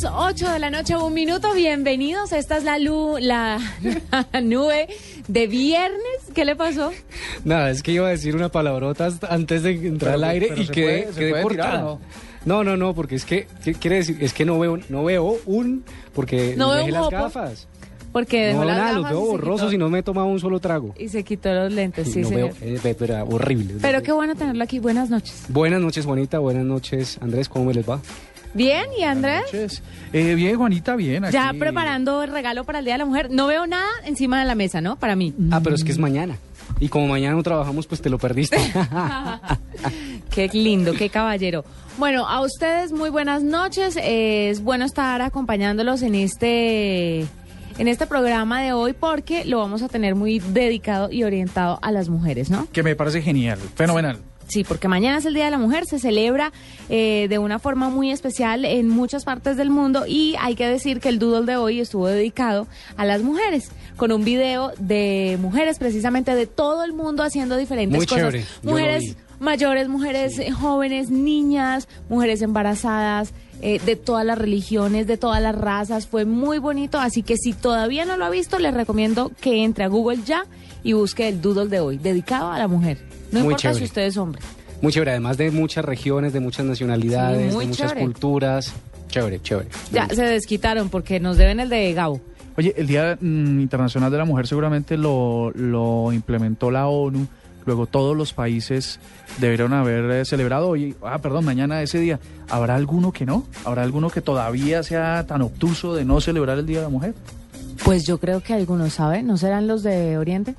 Las 8 de la noche, un minuto. Bienvenidos. Esta es la, lu- la, la nube de viernes. ¿Qué le pasó? Nada, es que iba a decir una palabrota antes de entrar Pero- al aire y quedé, quedé cortado. ¿no? No, no, no, porque es que, ¿qué quiere decir? Es que no veo, no veo un, porque No veo dejé las gafas. Porque dejó No las nada, los veo borrosos y no me he tomado un solo trago. Y se quitó los lentes, sí, no señor. veo, eh, pero era horrible. Pero qué bueno tenerlo aquí. Buenas noches. Buenas noches, Juanita, buenas noches, Andrés, ¿cómo me les va? Bien, ¿y Andrés? noches. Eh, bien, Juanita, bien. Aquí. Ya preparando el regalo para el Día de la Mujer. No veo nada encima de la mesa, ¿no? Para mí. Ah, pero es que es mañana. Y como mañana no trabajamos, pues te lo perdiste. Qué lindo, qué caballero. Bueno, a ustedes muy buenas noches. Es bueno estar acompañándolos en este en este programa de hoy porque lo vamos a tener muy dedicado y orientado a las mujeres, ¿no? Que me parece genial, fenomenal. Sí, porque mañana es el Día de la Mujer, se celebra eh, de una forma muy especial en muchas partes del mundo y hay que decir que el doodle de hoy estuvo dedicado a las mujeres, con un video de mujeres precisamente de todo el mundo haciendo diferentes Muy cosas. chévere, Mujeres mayores, mujeres jóvenes, niñas, mujeres embarazadas. eh, de todas las religiones, de todas las razas, fue muy bonito, así que si todavía no lo ha visto, les recomiendo que entre a Google ya y busque el doodle de hoy, dedicado a la mujer. No Muy importa chévere. si usted es hombre. Muy chévere, además de muchas regiones, de muchas nacionalidades, Sí, de muchas chévere. culturas. Chévere, chévere. Ya se desquitaron porque nos deben el de Gabo. Oye, el Día mm, Internacional de la Mujer seguramente lo, lo implementó la ONU. Luego todos los países debieron haber eh, celebrado hoy. Ah, perdón, mañana ese día. ¿Habrá alguno que no? ¿Habrá alguno que todavía sea tan obtuso de no celebrar el Día de la Mujer? Pues yo creo que algunos saben, ¿no serán los de Oriente?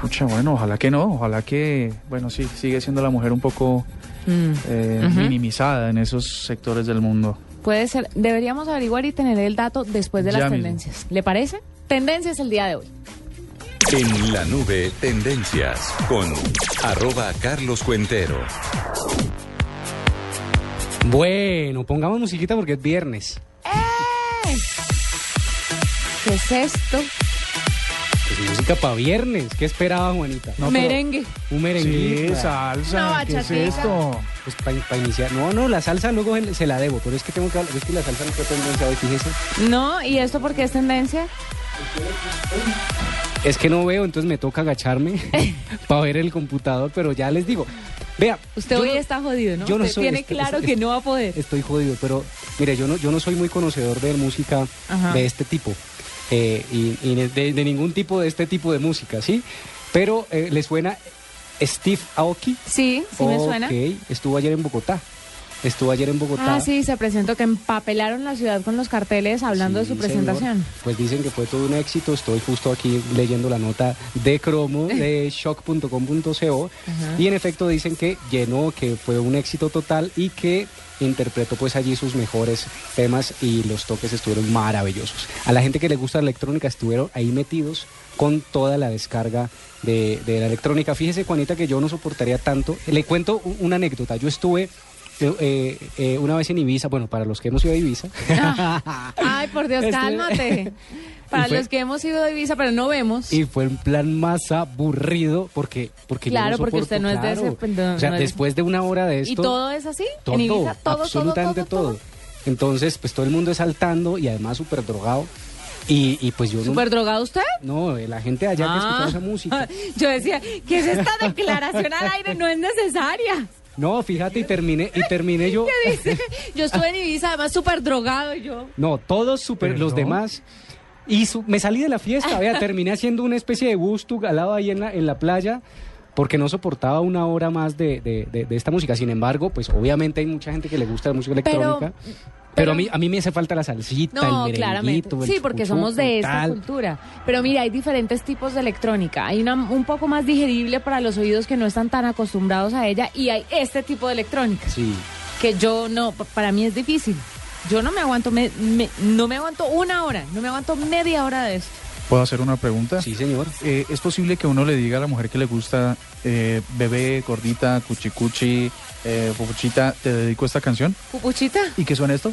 Pucha, bueno, ojalá que no. Ojalá que, bueno, sí, sigue siendo la mujer un poco Mm, eh, minimizada en esos sectores del mundo. Puede ser, deberíamos averiguar y tener el dato después de Ya las mismo. tendencias. ¿Le parece? Tendencias el día de hoy. En la nube, tendencias con arroba Carlos Cuentero. Bueno, pongamos musiquita porque es viernes. ¿Qué es esto? Pues música para viernes. ¿Qué esperaba, Juanita? No, Merengue. Un merengue. Sí, salsa. ¿Qué es esto? Pues para iniciar. No, no, la salsa luego se- se la debo, pero es que tengo que hablar. Es que la salsa no fue tendencia hoy, fíjese. No, ¿y esto por qué es tendencia? Es que no veo, entonces me toca agacharme para ver el computador, pero ya les digo. Vea. Usted hoy no- está jodido, ¿no? yo no Usted soy- tiene este- claro este- que no va a poder. Estoy jodido, pero mire, yo no, yo no soy muy conocedor de música Ajá. de este tipo. Eh, y y de, de ningún tipo de este tipo de música, ¿sí? Pero eh, ¿le suena Steve Aoki? Sí, sí me suena. Estuvo ayer en Bogotá. Estuvo ayer en Bogotá. Ah, sí, se presentó que empapelaron la ciudad con los carteles hablando de su presentación. señor. Pues dicen que fue todo un éxito. Estoy justo aquí leyendo la nota de cromo de shock.com.co y en efecto dicen que llenó, que fue un éxito total y que interpretó pues allí sus mejores temas y los toques estuvieron maravillosos. A la gente que le gusta la electrónica estuvieron ahí metidos con toda la descarga de, de la electrónica. Fíjese, Juanita, que yo no soportaría tanto. Le cuento una anécdota. Yo estuve eh, eh, eh, una vez en Ibiza, bueno, para los que hemos ido a Ibiza. Ay, por Dios, cálmate. Para fue- los que hemos ido de Ibiza, pero no vemos. Y fue un plan más aburrido porque, porque yo Claro, no porque usted no es de ese- pues, no- o sea, no es de- después de una hora de esto. ¿Y todo es así? todo, en Ibiza, todo, absolutamente todo. Entonces, pues todo el mundo es saltando y además súper drogado. Y, y pues yo no. ¿Súper drogado usted? No, la gente allá que escuchaba esa música. Yo decía, ¿qué es esta declaración al aire? No es necesaria. No, fíjate, y terminé, y terminé yo. ¿Qué dice? Yo estuve en Ibiza, además súper drogado y yo. No, todos súper, los demás. Y su- me salí de la fiesta, vea, terminé haciendo una especie de busto al lado ahí en la, en la playa porque no soportaba una hora más de, de- de- de esta música. Sin embargo, pues obviamente hay mucha gente que le gusta la música electrónica. Pero, pero- a, mí, a mí me hace falta la salsita, No, el claramente. el Sí, porque somos de esta tal. cultura. Pero mira, hay diferentes tipos de electrónica. Hay una un poco más digerible para los oídos que no están tan acostumbrados a ella y hay este tipo de electrónica Sí. que yo no, pa- para mí es difícil. Yo no me aguanto, me- me- no me aguanto una hora, no me aguanto media hora de esto. ¿Puedo hacer una pregunta? Sí, señor. Eh, ¿Es posible que uno le diga a la mujer que le gusta eh, bebé, gordita, cuchicuchi, eh, pupuchita, te dedico esta canción? ¿Pupuchita? ¿Y qué suena esto?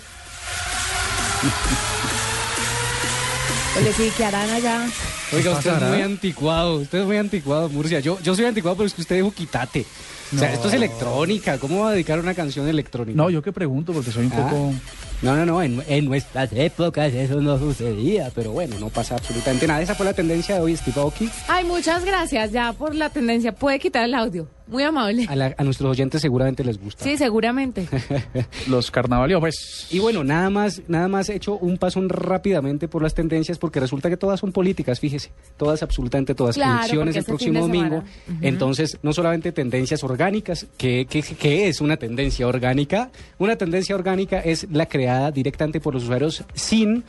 Oye, sí, que harán allá. Oiga, usted es muy anticuado, usted es muy anticuado, Murcia. Yo, yo soy anticuado, pero es que usted dijo quítate. O sea, esto es electrónica. ¿Cómo va a dedicar una canción electrónica? No, yo que pregunto porque soy un Ah. poco... No, no, no, en, en nuestras épocas eso no sucedía, pero bueno, no pasa absolutamente nada. Esa fue la tendencia de hoy, Steve Aoki. Ay, muchas gracias ya por la tendencia. Puede quitar el audio. Muy amable. A, la- a nuestros oyentes seguramente les gusta. Sí, seguramente. Los carnavalios, pues... Y bueno, nada más, nada más he hecho un paso rápidamente por las tendencias porque resulta que todas son políticas, fíjese, todas absolutamente todas, Claro, elecciones el próximo domingo. Entonces, no solamente tendencias orgánicas, ¿qué, qué, es una tendencia orgánica? Una tendencia orgánica es la creada directamente por los usuarios sin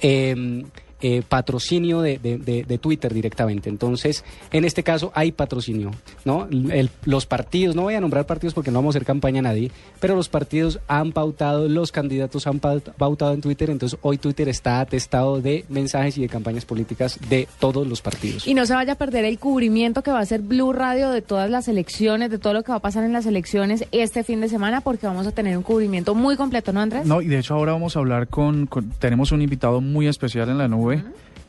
eh, eh, patrocinio de, de- de- de Twitter directamente. Entonces, en este caso hay patrocinio, ¿no? El- los partidos, no voy a nombrar partidos porque no vamos a hacer campaña a nadie, pero los partidos han pautado, los candidatos han paut- pautado en Twitter, entonces hoy Twitter está atestado de mensajes y de campañas políticas de todos los partidos. Y no se vaya a perder el cubrimiento que va a hacer Blue Radio de todas las elecciones, de todo lo que va a pasar en las elecciones este fin de semana, porque vamos a tener un cubrimiento muy completo, ¿no, Andrés? No, y de hecho ahora vamos a hablar con, con- tenemos un invitado muy especial en la nube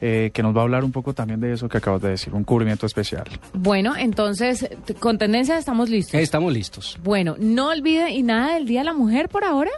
eh, que nos va a hablar un poco también de eso que acabas de decir, un cubrimiento especial. Bueno, entonces, con tendencia estamos listos. Estamos listos. Bueno, no olvide y nada del Día de la Mujer por ahora.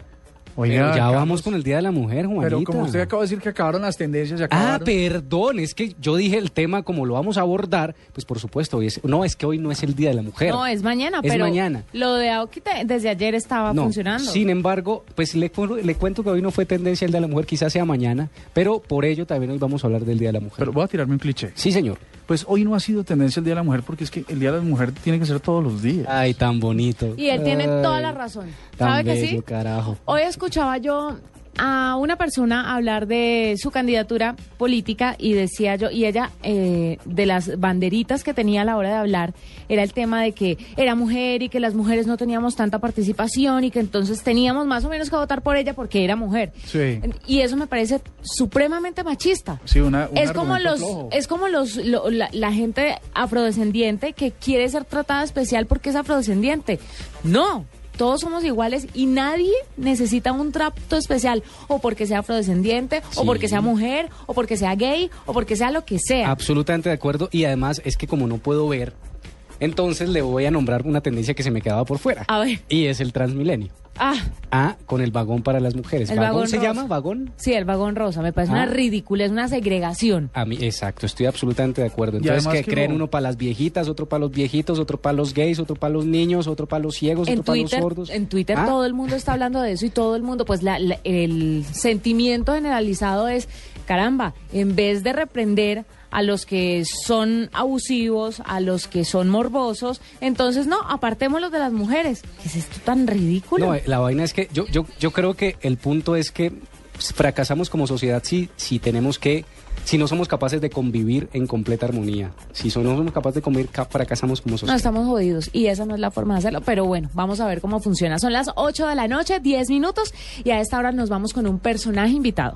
Pero ya Carlos, vamos con el Día de la Mujer, Juanita. Pero como usted acaba de decir que acabaron las tendencias, se Ah, acabaron. perdón, es que yo dije el tema como lo vamos a abordar, pues por supuesto, hoy es, no, es que hoy no es el Día de la Mujer. No, es mañana, Es pero mañana. lo de Aoki desde ayer estaba No, funcionando. Sin embargo, pues le, le cuento que hoy no fue tendencia el Día de la Mujer, quizás sea mañana, pero por ello también hoy vamos a hablar del Día de la Mujer. Pero voy a tirarme un cliché. sí, señor. Pues hoy no ha sido tendencia el Día de la Mujer porque es que el Día de la Mujer tiene que ser todos los días. Ay, tan bonito. Y él tiene toda la razón. Tan ¿Sabe que bello, sí? carajo. Hoy escuchaba yo a una persona hablar de su candidatura política y decía yo, y ella eh, de las banderitas que tenía a la hora de hablar era el tema de que era mujer y que las mujeres no teníamos tanta participación y que entonces teníamos más o menos que votar por ella porque era mujer. Sí. Y eso me parece supremamente machista. Sí, una- un es como los es como los lo- la, la gente afrodescendiente que quiere ser tratada especial porque es afrodescendiente. No, todos somos iguales y nadie necesita un trato especial o porque sea afrodescendiente o porque sea mujer o porque sea gay o porque sea lo que sea. Absolutamente de acuerdo. Y además es que como no puedo ver, entonces le voy a nombrar una tendencia que se me quedaba por fuera. A ver. Y es el Transmilenio. Ah, Ah, con el vagón para las mujeres. El ¿Vagón, vagón se rosa. llama? ¿Vagón? sí, el vagón rosa me parece Ah. una ridícula, es una segregación. A mí, exacto, estoy absolutamente de acuerdo. Entonces, que que creen uno para las viejitas, otro para los viejitos, otro para los gays, otro para los niños, otro para los ciegos, En otro para Twitter, los sordos. en Twitter Ah, todo el mundo está hablando de eso y todo el mundo, pues la- la- el sentimiento generalizado es, caramba, en vez de reprender a los que son abusivos, a los que son morbosos, entonces no, apartémoslos de las mujeres. ¿Qué es esto tan ridículo? No, eh, la vaina es que yo, yo, yo creo que el punto es que fracasamos como sociedad si, si tenemos que, si no somos capaces de convivir en completa armonía. Si no somos capaces de convivir, ca- fracasamos como No, sociedad. estamos jodidos y esa no es la forma de hacerlo, pero bueno, vamos a ver cómo funciona. Son las 8 de la noche, 10 minutos y a esta hora nos vamos con un personaje invitado.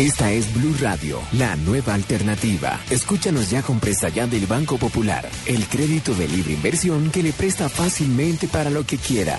Esta es Blue Radio, la nueva alternativa. Escúchanos ya con presta ya del Banco Popular, el crédito de libre inversión que le presta fácilmente para lo que quiera.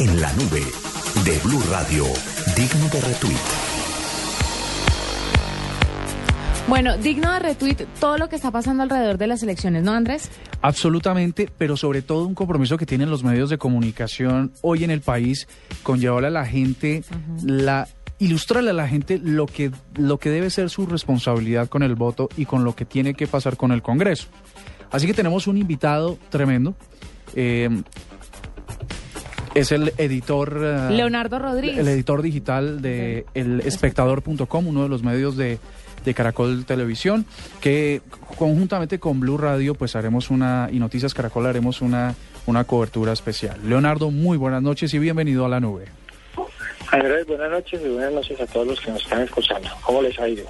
En la nube de Blue Radio, digno de retweet. Bueno, digno de retweet todo lo que está pasando alrededor de las elecciones, ¿no, Andrés? Absolutamente, pero sobre todo un compromiso que tienen los medios de comunicación hoy en el país con llevarle a la gente la ilustrarle a la gente lo que lo que debe ser su responsabilidad con el voto y con lo que tiene que pasar con el Congreso. Así que tenemos un invitado tremendo. eh, es el editor eh, Leonardo Rodríguez. el editor digital de elespectador.com, uno de los medios de, de Caracol Televisión, que conjuntamente con Blue Radio, pues haremos una, y Noticias Caracol haremos una, una cobertura especial. Leonardo, muy buenas noches y bienvenido a la nube. Andrés, buenas noches y buenas noches a todos los que nos están escuchando. ¿Cómo les ha ido?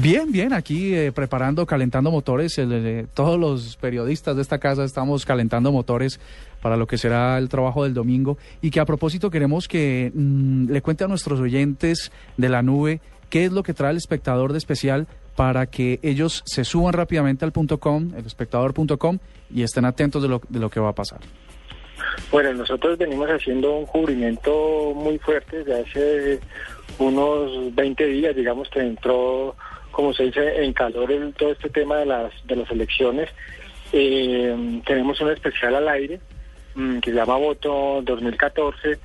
Bien, bien, aquí eh, preparando, calentando motores. El, el, todos los periodistas de esta casa estamos calentando motores para lo que será el trabajo del domingo. Y que a propósito queremos que mm, le cuente a nuestros oyentes de la nube qué es lo que trae el espectador de especial para que ellos se suban rápidamente al punto com, el espectador.com, y estén atentos de lo, de lo que va a pasar. Bueno, nosotros venimos haciendo un cubrimiento muy fuerte desde hace unos 20 días, digamos que entró, como se dice, en calor el, todo este tema de las, de las elecciones. Eh, tenemos un especial al aire mm, que se llama Voto 2014,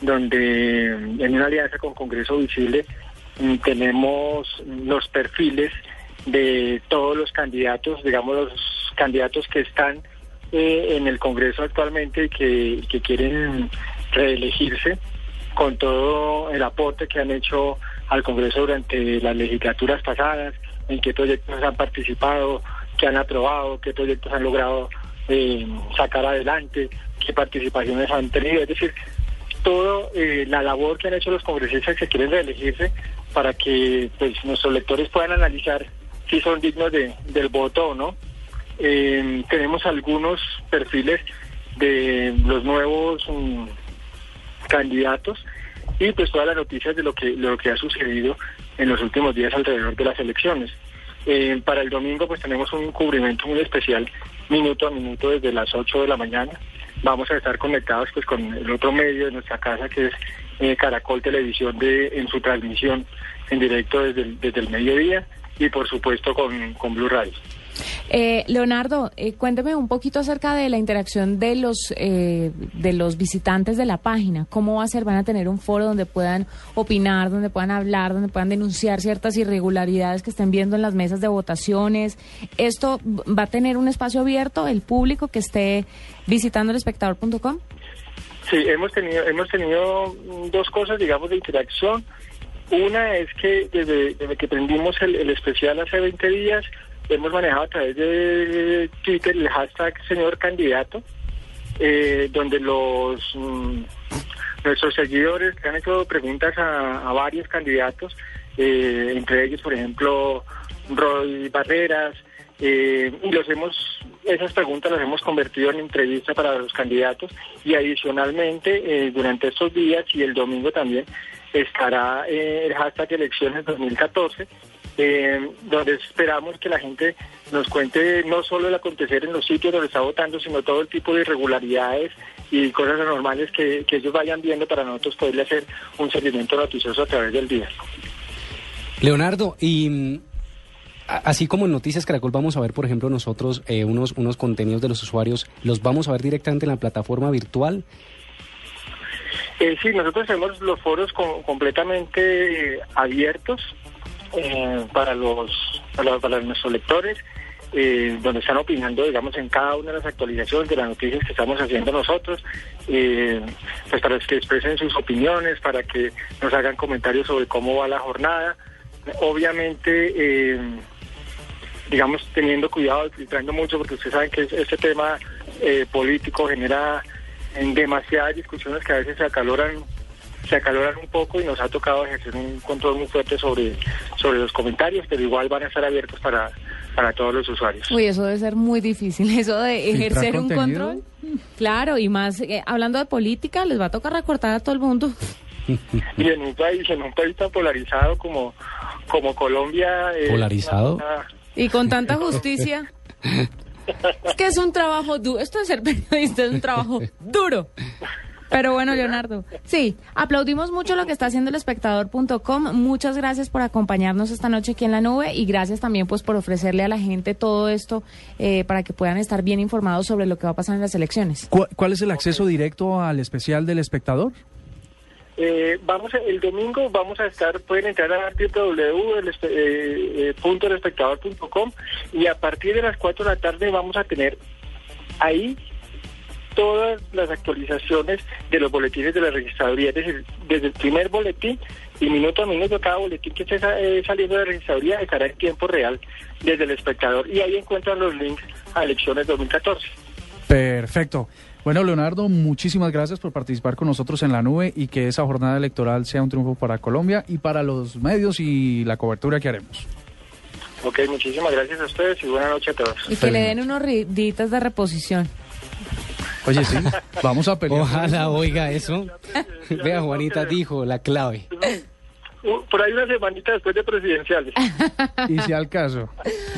donde en una alianza con Congreso Visible mm, tenemos los perfiles de todos los candidatos, digamos los candidatos que están eh, en el Congreso actualmente y que, que quieren reelegirse con todo el aporte que han hecho al Congreso durante las legislaturas pasadas, en qué proyectos han participado, qué han aprobado, qué proyectos han logrado eh, sacar adelante, qué participaciones han tenido. Es decir, toda eh, la labor que han hecho los congresistas que quieren reelegirse para que pues, nuestros lectores puedan analizar si son dignos de, del voto o no. Eh, tenemos algunos perfiles de los nuevos um, candidatos y pues todas las noticias de lo que lo que ha sucedido en los últimos días alrededor de las elecciones. Eh, para el domingo pues tenemos un cubrimiento muy especial minuto a minuto desde las 8 de la mañana. Vamos a estar conectados pues con el otro medio de nuestra casa que es eh, Caracol Televisión de en su transmisión en directo desde el, desde el mediodía y por supuesto con, con Blue Radio. Eh, Leonardo, eh, cuénteme un poquito acerca de la interacción de los eh, de los visitantes de la página. ¿Cómo va a ser? ¿Van a tener un foro donde puedan opinar, donde puedan hablar, donde puedan denunciar ciertas irregularidades que estén viendo en las mesas de votaciones? ¿Esto va a tener un espacio abierto, el público que esté visitando el espectador.com? Sí, hemos tenido, hemos tenido dos cosas, digamos, de interacción. Una es que desde, que prendimos el, el especial hace 20 días, hemos manejado a través de Twitter el hashtag señor candidato, eh, donde los mm, nuestros seguidores han hecho preguntas a, varios candidatos, eh, entre ellos, por ejemplo, Roy Barreras, eh, y los hemos, esas preguntas las hemos convertido en entrevista para los candidatos y adicionalmente durante estos días y el domingo también estará el hashtag elecciones 2014 eh, donde esperamos que la gente nos cuente no solo el acontecer en los sitios donde está votando, sino todo el tipo de irregularidades y cosas anormales que, que ellos vayan viendo para nosotros poderle hacer un seguimiento noticioso a través del día. Leonardo, y mm, así como en Noticias Caracol vamos a ver, por ejemplo, nosotros eh, unos, unos contenidos de los usuarios, ¿los vamos a ver directamente en la plataforma virtual? Eh, sí, nosotros tenemos los foros co- completamente eh, abiertos eh, para los para, para nuestros lectores, eh, donde están opinando, digamos, en cada una de las actualizaciones de las noticias que estamos haciendo nosotros, eh, pues para que expresen sus opiniones, para que nos hagan comentarios sobre cómo va la jornada. obviamente, eh, digamos, teniendo cuidado, filtrando mucho, porque ustedes saben que este tema eh, político genera en demasiadas discusiones que a veces se acaloran se acaloran un poco y nos ha tocado ejercer un control muy fuerte sobre, sobre los comentarios, pero igual van a estar abiertos para, para todos los usuarios. Uy, eso debe ser muy difícil, eso de ejercer un control. Claro, y más, eh, hablando de política, les va a tocar recortar a todo el mundo. Y en un país, en un país tan polarizado como, como Colombia... eh, ¿Polarizado? una- Y con tanta justicia. Es que es un trabajo duro. Esto de ser periodista es un trabajo duro. Pero bueno, Leonardo. Sí, aplaudimos mucho lo que está haciendo el espectador.com. Muchas gracias por acompañarnos esta noche aquí en la nube y gracias también pues por ofrecerle a la gente todo esto eh, para que puedan estar bien informados sobre lo que va a pasar en las elecciones. ¿Cu- ¿Cuál es el acceso directo al especial del espectador? Eh, vamos a- el domingo vamos a estar, pueden entrar a www.elespectador.com y a partir de las 4 de la tarde vamos a tener ahí todas las actualizaciones de los boletines de la registraduría, es decir, desde el primer boletín y minuto a minuto cada boletín que esté eh, saliendo de la registraduría estará en tiempo real desde el espectador y ahí encuentran los links a elecciones 2014. Perfecto. Bueno, Leonardo, muchísimas gracias por participar con nosotros en la nube y que esa jornada electoral sea un triunfo para Colombia y para los medios y la cobertura que haremos. Ok, muchísimas gracias a ustedes y buenas noches a todos. Y que le den unos riditas de reposición. Oye, sí, vamos a pelear. Ojalá oiga eso. Vea, Juanita dijo la clave. Por ahí una semanita después de presidenciales. Y si al caso.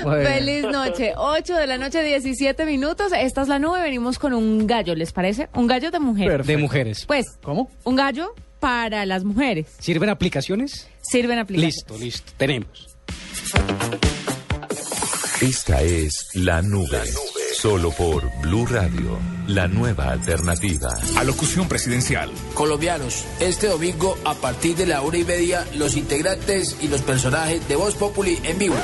Bueno. Feliz noche. 8 de la noche, 17 minutos. Esta es la nube. Venimos con un gallo, ¿les parece? Un gallo de mujer. Perfecto. De mujeres. Pues, ¿Cómo? un gallo para las mujeres. ¿Sirven aplicaciones? Sirven aplicaciones. Listo, listo. Tenemos. Esta es La Nube. Solo por Blue Radio, la nueva alternativa. Alocución presidencial. Colombianos, este domingo a partir de la una y media, los integrantes y los personajes de Voz Populi en vivo.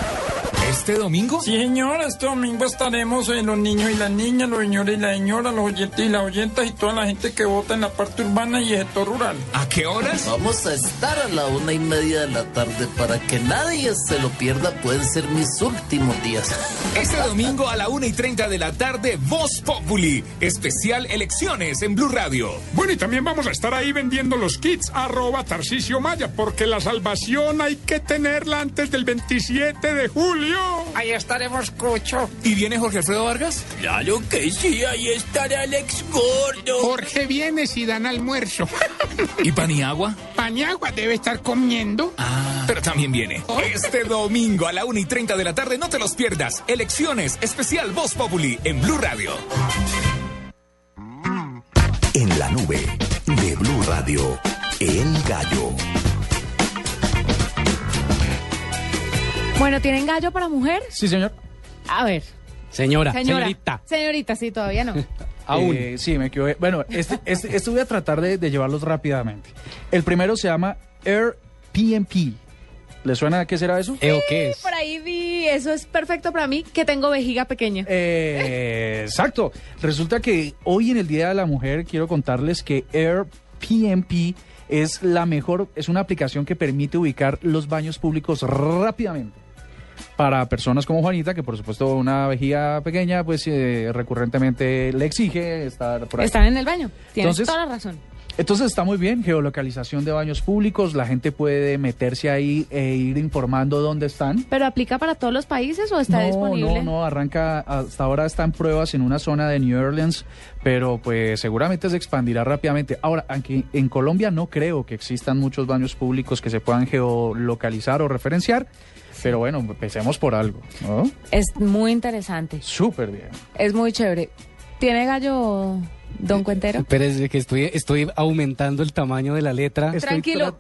¿Este domingo? Sí, señor, este domingo estaremos en los niños y las niñas, los señores y las señoras, los oyentes y las oyentas y toda la gente que vota en la parte urbana y el sector rural. ¿A qué horas? Vamos a estar a la una y media de la tarde para que nadie se lo pierda. Pueden ser mis últimos días. Este domingo a la una y treinta de la tarde, Voz Populi. Especial elecciones en Blue Radio. Bueno, y también vamos a estar ahí vendiendo los kits arroba Tarcisio Maya, porque la salvación hay que tenerla antes del 27 de julio. Ahí estaremos, Cucho. ¿Y viene Jorge Alfredo Vargas? Claro que sí, ahí estará Alex Gordo. Jorge viene si dan almuerzo. ¿Y Paniagua? Pañagua debe estar comiendo. Ah, pero también viene. Este domingo a la una y treinta de la tarde, no te los pierdas. Elecciones, especial Voz Populi en Blue Radio. En la nube de Blue Radio, El Gallo. Bueno, ¿tienen gallo para mujer? Sí, señor. A ver. Señora, Señora. señorita. Señorita, sí, todavía no. Aún. Eh, sí, me equivoqué. Bueno, este, este, este voy a tratar de, de llevarlos rápidamente. El primero se llama Air PMP. ¿Le suena a qué será eso? ¿Eh, o qué es? Por ahí vi, eso es perfecto para mí, que tengo vejiga pequeña. Eh, exacto. Resulta que hoy en el Día de la Mujer quiero contarles que Air PMP es la mejor, es una aplicación que permite ubicar los baños públicos rápidamente. Para personas como Juanita, que por supuesto una vejiga pequeña, pues eh, recurrentemente le exige estar por ahí. Están en el baño. Tienes Entonces- toda la razón. Entonces está muy bien, geolocalización de baños públicos, la gente puede meterse ahí e ir informando dónde están. ¿Pero aplica para todos los países o está no, disponible? No, no, arranca, hasta ahora está en pruebas en una zona de New Orleans, pero pues seguramente se expandirá rápidamente. Ahora, aunque en Colombia no creo que existan muchos baños públicos que se puedan geolocalizar o referenciar, pero bueno, empecemos por algo, ¿no? Es muy interesante. Súper bien. Es muy chévere. ¿Tiene gallo, don Cuentero? Pero es que estoy, estoy aumentando el tamaño de la letra. Tranquilo.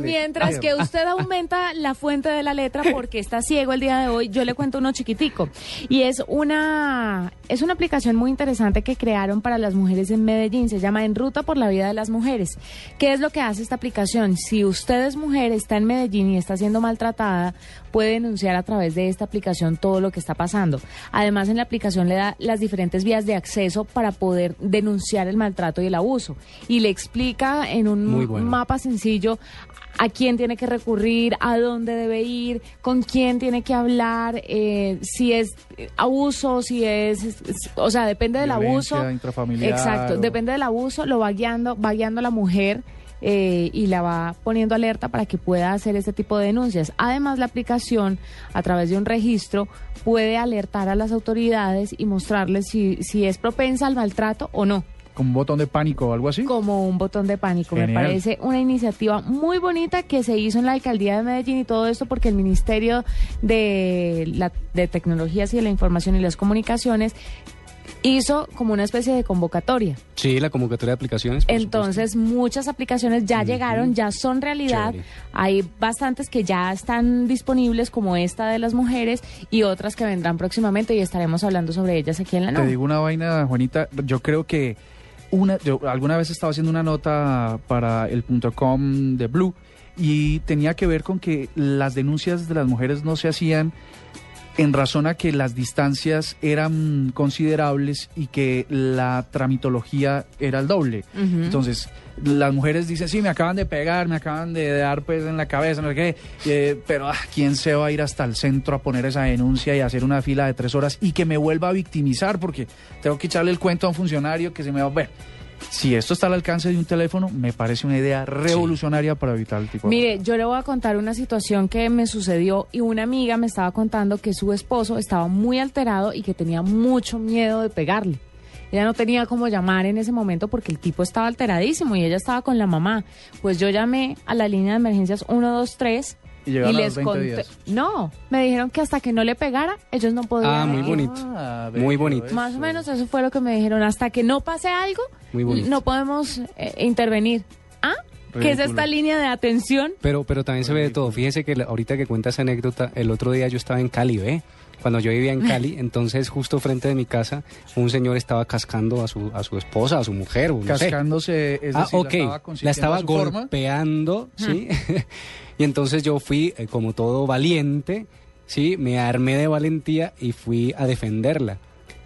Mientras que usted aumenta la fuente de la letra porque está ciego el día de hoy, yo le cuento uno chiquitico. Y es una, es una aplicación muy interesante que crearon para las mujeres en Medellín. Se llama En Ruta por la Vida de las Mujeres. ¿Qué es lo que hace esta aplicación? Si usted es mujer, está en Medellín y está siendo maltratada, puede denunciar a través de esta aplicación todo lo que está pasando. Además, en la aplicación le da las diferentes vías de acceso para poder denunciar el maltrato y el abuso. Y le explica en un bueno. mapa sencillo a quién tiene que recurrir, a dónde debe ir, con quién tiene que hablar, eh, si es abuso, si es, es- es- o sea, depende del Violencia abuso. intrafamiliar Exacto, o- depende del abuso, lo va guiando, va guiando a la mujer. Eh, y la va poniendo alerta para que pueda hacer este tipo de denuncias. Además, la aplicación, a través de un registro, puede alertar a las autoridades y mostrarles si, si es propensa al maltrato o no Con un botón de pánico o algo así. como un botón de pánico. Me parece una iniciativa muy bonita que se hizo en la alcaldía de Medellín y todo esto porque el Ministerio de, la, de Tecnologías y de la Información y las Comunicaciones hizo como una especie de convocatoria. Sí, la convocatoria de aplicaciones. por Entonces, muchas aplicaciones ya llegaron, ya son realidad. Chévere. Hay bastantes que ya están disponibles, como esta de las mujeres, y otras que vendrán próximamente y estaremos hablando sobre ellas aquí en la Te nube. digo una vaina, Juanita. Yo creo que una, yo alguna vez estaba haciendo una nota para el punto .com de Blue y tenía que ver con que las denuncias de las mujeres no se hacían en razón a que las distancias eran considerables y que la tramitología era el doble. Entonces, las mujeres dicen, sí, me acaban de pegar, me acaban de dar pues en la cabeza, no sé qué, eh, pero ah, ¿quién se va a ir hasta el centro a poner esa denuncia y hacer una fila de tres horas y que me vuelva a victimizar porque tengo que echarle el cuento a un funcionario que se me va a ver? Si esto está al alcance de un teléfono, me parece una idea revolucionaria para evitar el tipo de... Mire, yo le voy a contar una situación que me sucedió y una amiga me estaba contando que su esposo estaba muy alterado y que tenía mucho miedo de pegarle. Ella no tenía cómo llamar en ese momento porque el tipo estaba alteradísimo y ella estaba con la mamá. Pues yo llamé a la línea de emergencias 123 Y les los 20 conté. No, me dijeron que hasta que no le pegara, ellos no podían. Ah, muy ir. bonito. Ah, Muy bonito. Más o menos eso fue lo que me dijeron. Hasta que no pase algo, Muy bonito. no podemos eh, intervenir. ¿Ah? ¿Qué es Ridículo. esta línea de atención? Pero, pero también se ve de todo. Fíjese que la- ahorita que cuenta esa anécdota, el otro día yo estaba en Cali, ¿ve? Cuando yo vivía en Cali, entonces justo frente de mi casa, un señor estaba cascando a su, a su esposa, a su mujer. o no sé. Cascándose, es ah, decir, ok. la estaba, La estaba forma. golpeando, ¿sí? y entonces yo fui, eh, como todo valiente, ¿sí? Me armé de valentía y fui a defenderla.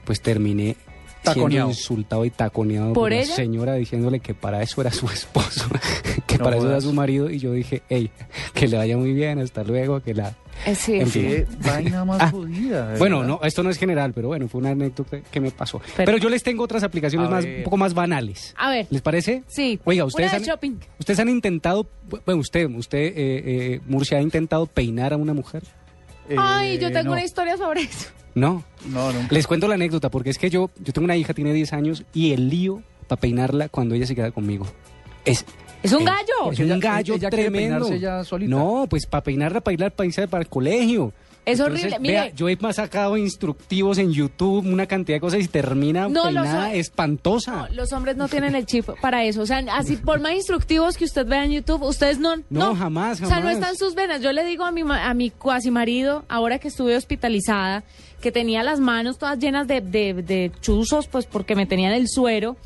Pues terminé siendo Taconeado. insultado y taconeado ¿Por por, la ella? señora diciéndole que para eso era su esposo, que No para eso era su marido. Y yo dije, hey, que le vaya muy bien, hasta luego, que la... Eh, sí. En fin. Qué vaina más Ah, jodida. Bueno, no, esto no es general, pero bueno, fue una anécdota que me pasó. Pero, yo les tengo otras aplicaciones más, un poco más banales. A ver. ¿Les parece? Sí. Oiga, Una ustedes de han, shopping. ustedes han intentado, bueno, usted, usted, eh, eh, Murcia, ha intentado peinar a una mujer. Ay, yo tengo no. una historia sobre eso. No. No, nunca. Les cuento la anécdota, porque es que yo, yo tengo una hija, tiene 10 años, y el lío para peinarla cuando ella se queda conmigo. Es, Es un gallo. Es un gallo ella tremendo. peinarse ella. No, pues para peinarla, para irla para irse para el colegio. Es Entonces, horrible. Mire, Vea, yo he más sacado instructivos en YouTube, una cantidad de cosas y termina No, peinada espantosa. los hombres no tienen el chip para eso. O sea, así por más instructivos que usted vea en YouTube, ustedes no. No, jamás, O sea, no jamás. están sus venas. Yo le digo a mi, ma- a mi cuasi marido, ahora que estuve hospitalizada, que tenía las manos todas llenas de, de, de chuzos, pues porque me tenían el suero.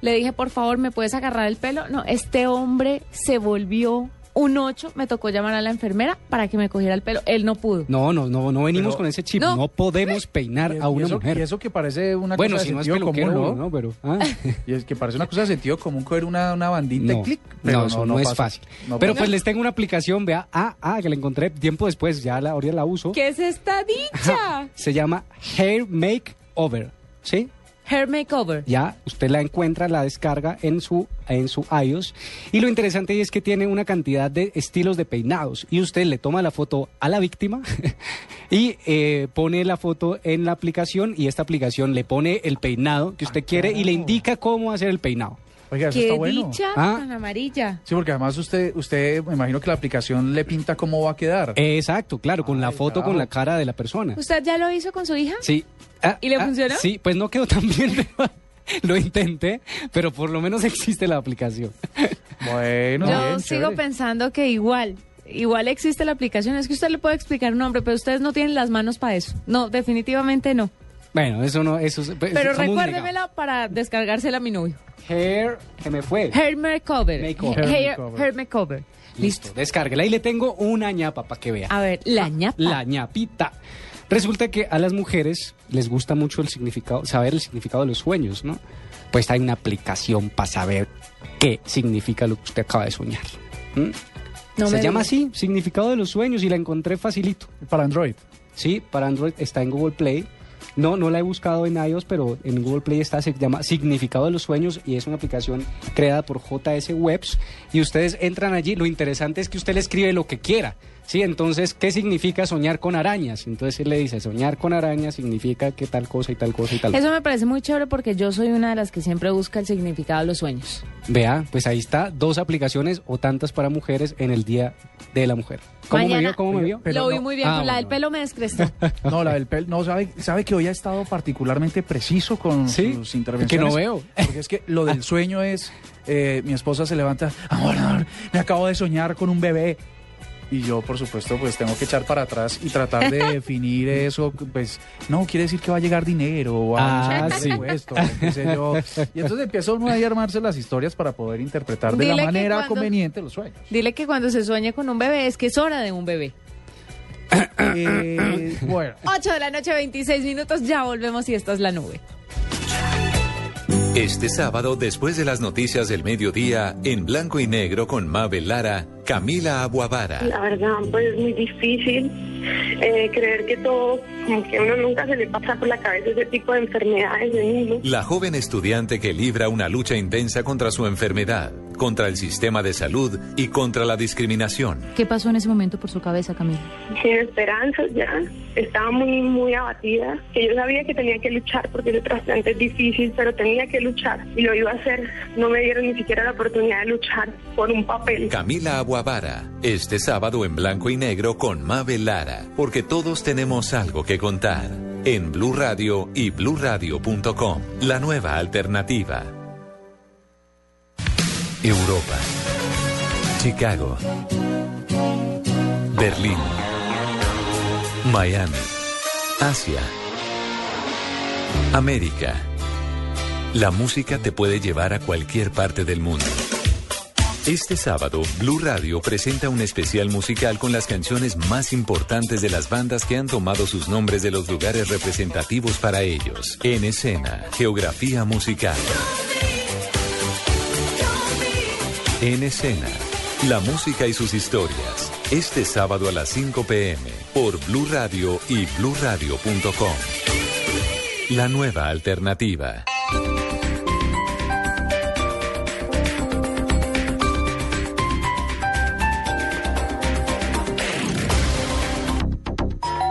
Le dije, por favor, ¿me puedes agarrar el pelo? No, este hombre se volvió un ocho. Me tocó llamar a la enfermera para que me cogiera el pelo. Él no pudo. No, no, no, no venimos Pero- con ese chip. No. No, podemos peinar Y- a y una eso, mujer. Y eso que parece una bueno, cosa si de no es sentido peluquero, común, no, ¿no? pero... ah. Y es que parece una cosa de sentido común coger una, una bandita y No, clic. no, eso no, es pasa. fácil. No pero pues les tengo una aplicación, vea, ah, ah, que la encontré tiempo después, ya la, ahorita la uso. ¿Qué es esta dicha? Se llama Hair Makeover, ¿sí? Hair makeover. Ya usted la encuentra, la descarga en su, en su iOS. Y lo interesante es que tiene una cantidad de estilos de peinados. Y usted le toma la foto a la víctima y eh, pone la foto en la aplicación. Y esta aplicación le pone el peinado que usted quiere y le indica cómo hacer el peinado. Oiga, eso Qué está bueno. dicha Ah. tan amarilla. Sí, porque además usted, usted, me imagino que la aplicación le pinta cómo va a quedar. Exacto, claro, con la foto, con la cara de la persona. ¿Usted ya lo hizo con su hija? Sí. Ah, ¿Y le ah, funcionó? Sí, pues no quedó tan bien, pero lo intenté, pero por lo menos existe la aplicación. Bueno, Yo bien, sigo chévere. pensando que igual, igual existe la aplicación. Es que usted le puede explicar un nombre, pero ustedes no tienen las manos para eso. No, definitivamente no. Bueno, eso no, eso es- pues, Pero recuérdemela para descargársela a mi novio. Hair, que me fue. Hair makeover. Makeover. Hair, Hair makeover. hair makeover. Listo, descárguela. Y le tengo una ñapa para que vea. A ver, la ñapa. La ñapita. Resulta que a las mujeres les gusta mucho el significado, saber el significado de los sueños, ¿no? pues hay una aplicación para saber qué significa lo que usted acaba de soñar. ¿Mm? No Se llama diga. así, significado de los sueños, y la encontré facilito. Para Android. Sí, para Android está en Google Play. No, no la he buscado en iOS, pero en Google Play está, se llama Significado de los Sueños y es una aplicación creada por JS Webs y ustedes entran allí. Lo interesante es que usted le escribe lo que quiera. Sí, entonces, ¿qué significa soñar con arañas? Entonces él le dice, soñar con arañas significa que tal cosa y tal cosa y tal. Eso me parece muy chévere porque yo soy una de las que siempre busca el significado de los sueños. Vea, pues ahí está, dos aplicaciones o tantas para mujeres en el Día de la Mujer. ¿Cómo me Mañana- vio? ¿Cómo me vio? Lo vi muy bien, Ah, con la del pelo me descrestó. No, la del pelo, no, sabe, sabe que hoy ha estado particularmente preciso con sus intervenciones. que no veo. Porque es que lo del sueño es, eh, mi esposa se levanta, amor, amor, me acabo de soñar con un bebé. Y yo, por supuesto, pues tengo que echar para atrás y tratar de definir eso, pues, no, quiere decir que va a llegar dinero, o Ah, sí. yo. Y entonces empieza uno ahí a armarse las historias para poder interpretar de Dile la manera cuando- conveniente los sueños. Dile que cuando se sueñe con un bebé es que es hora de un bebé. Eh, bueno. 8 de la noche, 26 minutos, ya volvemos y esta es la nube. Este sábado, después de las noticias del mediodía, en blanco y negro con Mabel Lara, Camila Aguavara. La verdad, pues es muy difícil eh, creer que todo, como que a uno nunca se le pasa por la cabeza ese tipo de enfermedades de niños. La joven estudiante que libra una lucha intensa contra su enfermedad, contra el sistema de salud y contra la discriminación. ¿Qué pasó en ese momento por su cabeza, Camila? Sin esperanzas ya, estaba muy, muy abatida, que yo sabía que tenía que luchar porque el trasplante es difícil, pero tenía que luchar y lo iba a hacer. No me dieron ni siquiera la oportunidad de luchar por un papel. Camila Aguavara, este sábado en blanco y negro con Mabel Lara, porque todos tenemos algo que contar. En Blue Radio y bluradio.com, la nueva alternativa. Europa. Chicago. Berlín. Miami. Asia. América. La música te puede llevar a cualquier parte del mundo. Este sábado, Blue Radio presenta un especial musical con las canciones más importantes de las bandas que han tomado sus nombres de los lugares representativos para ellos. En escena, geografía musical. En escena, la música y sus historias. Este sábado a las 5 pm por Blue Radio y bluradio.com. La nueva alternativa.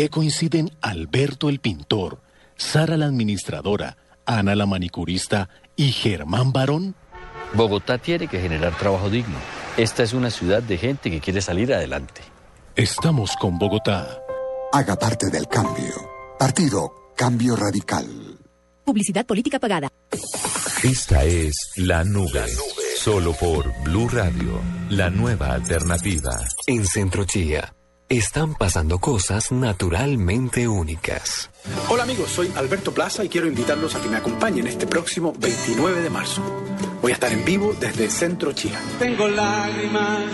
qué coinciden Alberto el pintor, Sara la administradora, Ana la manicurista y Germán Barón? Bogotá tiene que generar trabajo digno. Esta es una ciudad de gente que quiere salir adelante. Estamos con Bogotá. Haga parte del cambio. Partido Cambio Radical. Publicidad política pagada. Esta es La Nube. Solo por Blue Radio, la nueva alternativa. En Centro Chía están pasando cosas naturalmente únicas. Hola amigos, soy Alberto Plaza y quiero invitarlos a que me acompañen este próximo 29 de marzo. Voy a estar en vivo desde Centro Chía. Tengo lágrimas.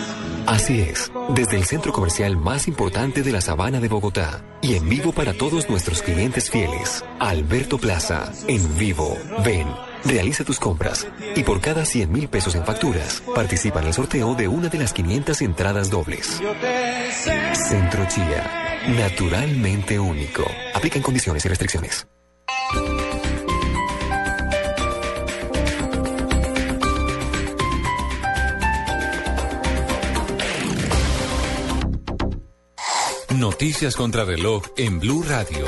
Así es, desde el centro comercial más importante de la Sabana de Bogotá y en vivo para todos nuestros clientes fieles. Alberto Plaza, en vivo. Ven, realiza tus compras y por cada 100 mil pesos en facturas, participa en el sorteo de una de las 500 entradas dobles. Centro Chía, naturalmente único. Aplican condiciones y restricciones. Noticias contra reloj en Blue Radio.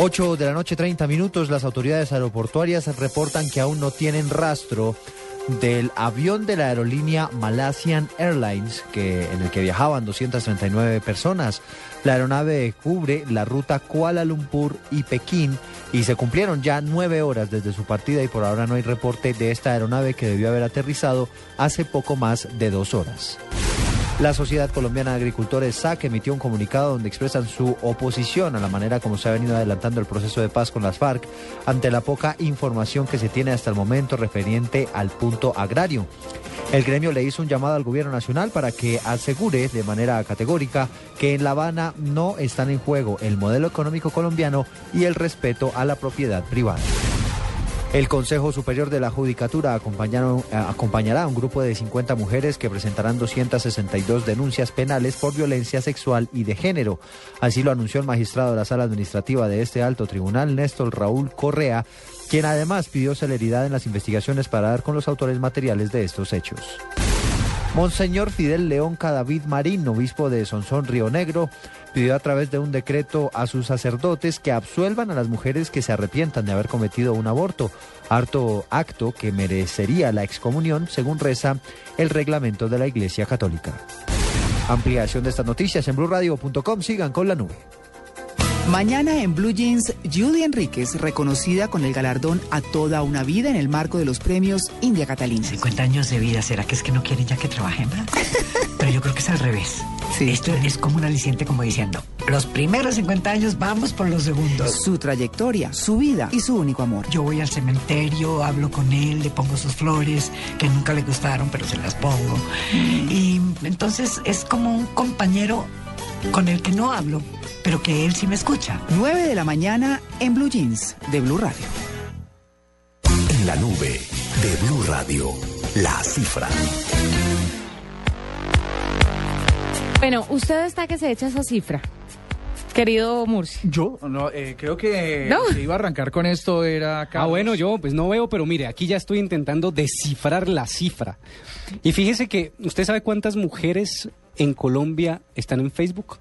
8 de la noche, 30 minutos. Las autoridades aeroportuarias reportan que aún no tienen rastro del avión de la aerolínea Malaysian Airlines, que, en el que viajaban 239 personas. La aeronave cubre la ruta Kuala Lumpur y Pekín y se cumplieron ya nueve horas desde su partida y por ahora no hay reporte de esta aeronave que debió haber aterrizado hace poco más de dos horas. La Sociedad Colombiana de Agricultores SAC emitió un comunicado donde expresan su oposición a la manera como se ha venido adelantando el proceso de paz con las FARC ante la poca información que se tiene hasta el momento referente al punto agrario. El gremio le hizo un llamado al gobierno nacional para que asegure de manera categórica que en La Habana no están en juego el modelo económico colombiano y el respeto a la propiedad privada. El Consejo Superior de la Judicatura acompañará a un grupo de 50 mujeres que presentarán 262 denuncias penales por violencia sexual y de género. Así lo anunció el magistrado de la Sala Administrativa de este alto tribunal, Néstor Raúl Correa, quien además pidió celeridad en las investigaciones para dar con los autores materiales de estos hechos. Monseñor Fidel León Cadavid Marín, obispo de Sonsón Río Negro, pidió a través de un decreto a sus sacerdotes que absuelvan a las mujeres que se arrepientan de haber cometido un aborto, harto acto que merecería la excomunión, según reza el reglamento de la Iglesia Católica. Ampliación de estas noticias en blurradio.com. Sigan con la nube. Mañana en Blue Jeans, Judy Enríquez, reconocida con el galardón a toda una vida en el marco de los premios India Catalina. 50 años de vida, ¿será que es que no quieren ya que trabaje más? Pero yo creo que es al revés. Esto es como un aliciente como diciendo, los primeros 50 años vamos por los segundos. Su trayectoria, su vida y su único amor. Yo voy al cementerio, hablo con él, le pongo sus flores, que nunca le gustaron, pero se las pongo. Y entonces es como un compañero con el que no hablo, pero que él sí me escucha. 9 de la mañana en Blue Jeans de Blue Radio. En la nube de Blue Radio, la cifra. Bueno, usted está que se echa esa cifra, querido Murcia. Yo no, eh, creo que No. el que iba a arrancar con esto era Ah, Carlos. bueno, yo pues no veo, pero mire, aquí ya estoy intentando descifrar la cifra. Y fíjese que, ¿usted sabe cuántas mujeres en Colombia están en Facebook?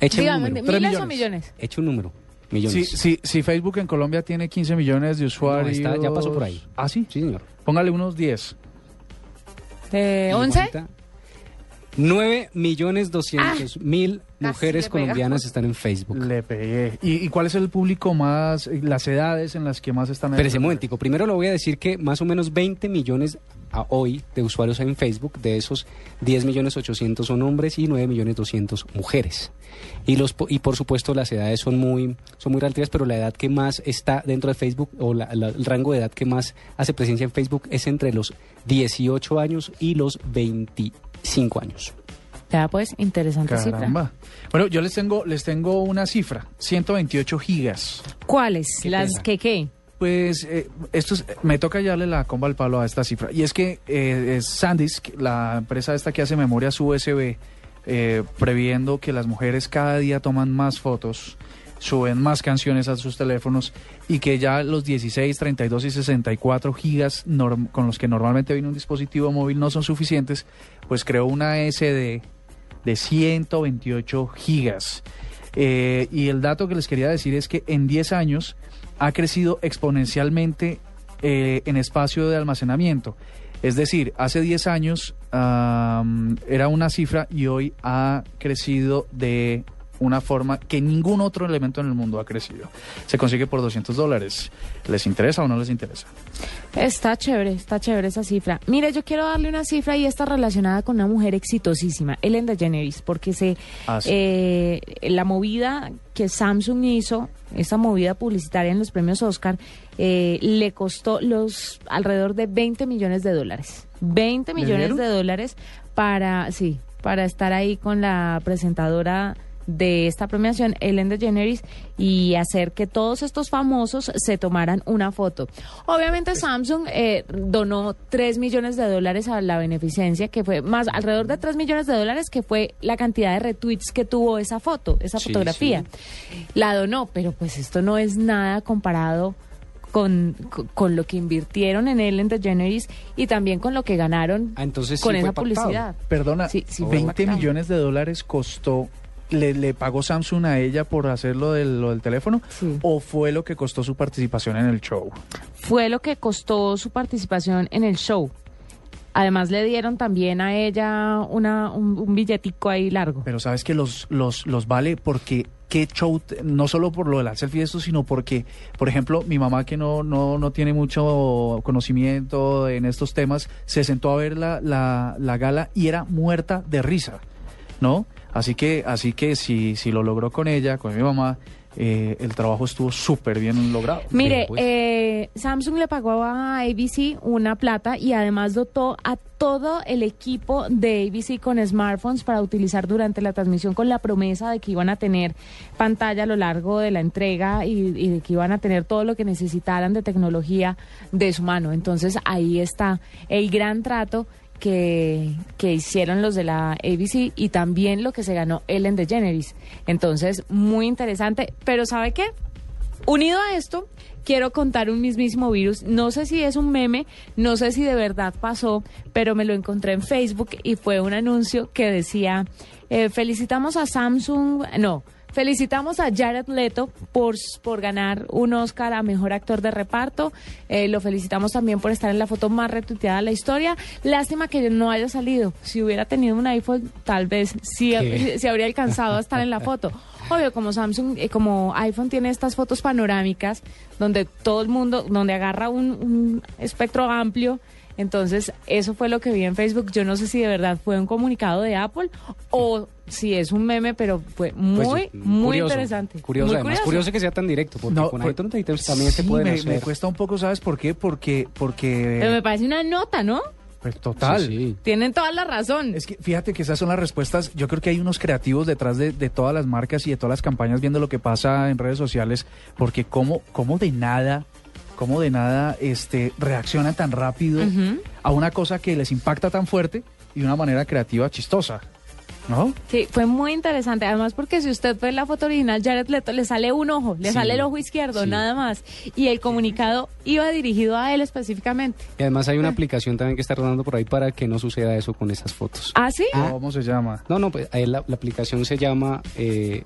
Eche un número. ¿miles o millones? Eche un número. Millones. sí, sí, Facebook en Colombia tiene 15 millones de usuarios. está- ya pasó por ahí. ¿Ah, sí? Sí, señor. Póngale unos 10. Eh, ¿Y ¿11? cuánta? 9 millones 200 mil mujeres colombianas están en Facebook. Le pegué. ¿Y, y cuál es el público más, eh, las edades en las que más están? Espérese un momentico. Primero le voy a decir que más o menos 20 millones a hoy de usuarios en Facebook. De esos, 10 millones 800 son hombres y 9 millones 200 mujeres. Y, los, y por supuesto las edades son muy, son muy relativas, pero la edad que más está dentro de Facebook o la- la- el rango de edad que más hace presencia en Facebook es entre los 18 años y los 25 años. Ya pues, interesante Caramba. Bueno, yo les tengo, les tengo una cifra. 128 gigas. cifra. ¿Cuáles? Qué Las pena. que qué. Pues eh, esto es- me toca darle la comba al palo a esta cifra. Y es que eh, es SanDisk, la empresa esta que hace memorias USB, eh, previendo que las mujeres cada día toman más fotos, suben más canciones a sus teléfonos y que ya los 16, 32 y 64 gigas con los que normalmente viene un dispositivo móvil no son suficientes, pues creó una SD de 128 gigas. Eh, y el dato que les quería decir es que en 10 años ha crecido exponencialmente eh, en espacio de almacenamiento. Es decir, hace 10 años era una cifra y hoy ha crecido de una forma que ningún otro elemento en el mundo ha crecido. Se consigue por 200 dólares. ¿Les interesa o no les interesa? Está chévere, está chévere esa cifra. Mire, yo quiero darle una cifra y está relacionada con una mujer exitosísima, Ellen DeGeneres, porque se Ah, sí. eh, la movida que Samsung hizo, esa movida publicitaria en los premios Oscar, eh, le costó los alrededor de 20 millones de dólares. 20 ¿Le millones dieron? de dólares para, sí, para estar ahí con la presentadora de esta premiación, Ellen DeGeneres, y hacer que todos estos famosos se tomaran una foto. Obviamente Samsung eh, donó 3 millones de dólares a la beneficencia, que fue más alrededor de 3 millones de dólares, que fue la cantidad de retweets que tuvo esa foto, esa Sí, fotografía. La donó, pero pues esto no es nada comparado con, con, lo que invirtieron en Ellen DeGeneres y también con lo que ganaron Ah, entonces sí con esa pactado. publicidad. Perdona, Sí, sí fue 20 pactado. millones de dólares costó le, le pagó Samsung a ella por hacer lo del, lo del teléfono? ¿O fue lo que costó su participación en el show? Fue lo que costó su participación en el show. Además le dieron también a ella una, un, un billetico ahí largo. Pero sabes que los, los, los vale porque qué show, no solo por lo de la selfie esto, sino porque, por ejemplo, mi mamá que no, no, no tiene mucho conocimiento en estos temas, se sentó a ver la, la, la gala y era muerta de risa, ¿no? Así que, así que si, si lo logró con ella, con mi mamá, eh, el trabajo estuvo súper bien logrado. Mire, eh, Samsung le pagó a ABC una plata y además dotó a todo el equipo de ABC con smartphones para utilizar durante la transmisión con la promesa de que iban a tener pantalla a lo largo de la entrega y, y de que iban a tener todo lo que necesitaran de tecnología de su mano. Entonces ahí está el gran trato que, que hicieron los de la ABC y también lo que se ganó Ellen DeGeneres. Entonces, muy interesante. Pero ¿sabe qué? Unido a esto, quiero contar un mismísimo virus. No sé si es un meme, no sé si de verdad pasó, pero me lo encontré en Facebook y fue un anuncio que decía, eh, felicitamos a Samsung, no. Felicitamos a Jared Leto por, por ganar un Oscar a Mejor Actor de Reparto. Eh, lo felicitamos también por estar en la foto más retuiteada de la historia. Lástima que no haya salido. Si hubiera tenido un iPhone, tal vez sí, sí habría alcanzado a estar en la foto. Obvio, como Samsung, eh, como iPhone tiene estas fotos panorámicas, donde todo el mundo, donde agarra un, un espectro amplio. Entonces, eso fue lo que vi en Facebook. Yo no sé si de verdad fue un comunicado de Apple o si es un meme, pero fue muy, Pues, muy curioso, interesante. Curioso, Muy además, curioso. que sea tan directo, porque No, con fue- iTunes también se pueden me, hacer. me cuesta un poco, ¿sabes por qué? Porque, porque Pero me parece una nota, ¿no? pues, total. Tienen toda la razón. Es que fíjate que esas son las respuestas. Yo creo que hay unos creativos detrás de, de todas las marcas y de todas las campañas viendo lo que pasa en redes sociales, porque cómo, cómo de nada, cómo de nada este, reaccionan tan rápido a una cosa que les impacta tan fuerte y de una manera creativa chistosa. ¿No? Sí, fue muy interesante. Además, porque si usted ve la foto original, Jared Leto le sale un ojo, le Sí, sale el ojo izquierdo, sí. nada más. Y el comunicado iba dirigido a él específicamente. Y además hay una aplicación también que está rodando por ahí para que no suceda eso con esas fotos. ¿Ah, sí? ¿Cómo se llama? No, no, pues ahí la, la aplicación se llama, eh,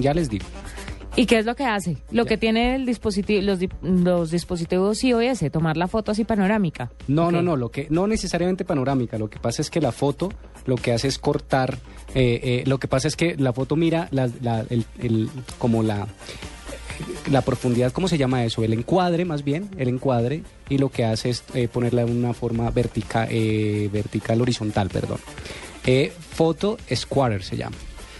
ya les digo. ¿Y qué es lo que hace? Lo que tiene el dispositivo, los, los dispositivos iOS, tomar la foto así panorámica. No, no, no, lo que no necesariamente panorámica. Lo que pasa es que la foto lo que hace es cortar. eh, eh, lo que pasa es que la foto mira la, la- el, el- como la la profundidad, ¿cómo se llama eso? El encuadre, más bien, el encuadre, y lo que hace es eh, ponerla en una forma vertical, vertical horizontal, perdón. Eh, foto Squatter se llama.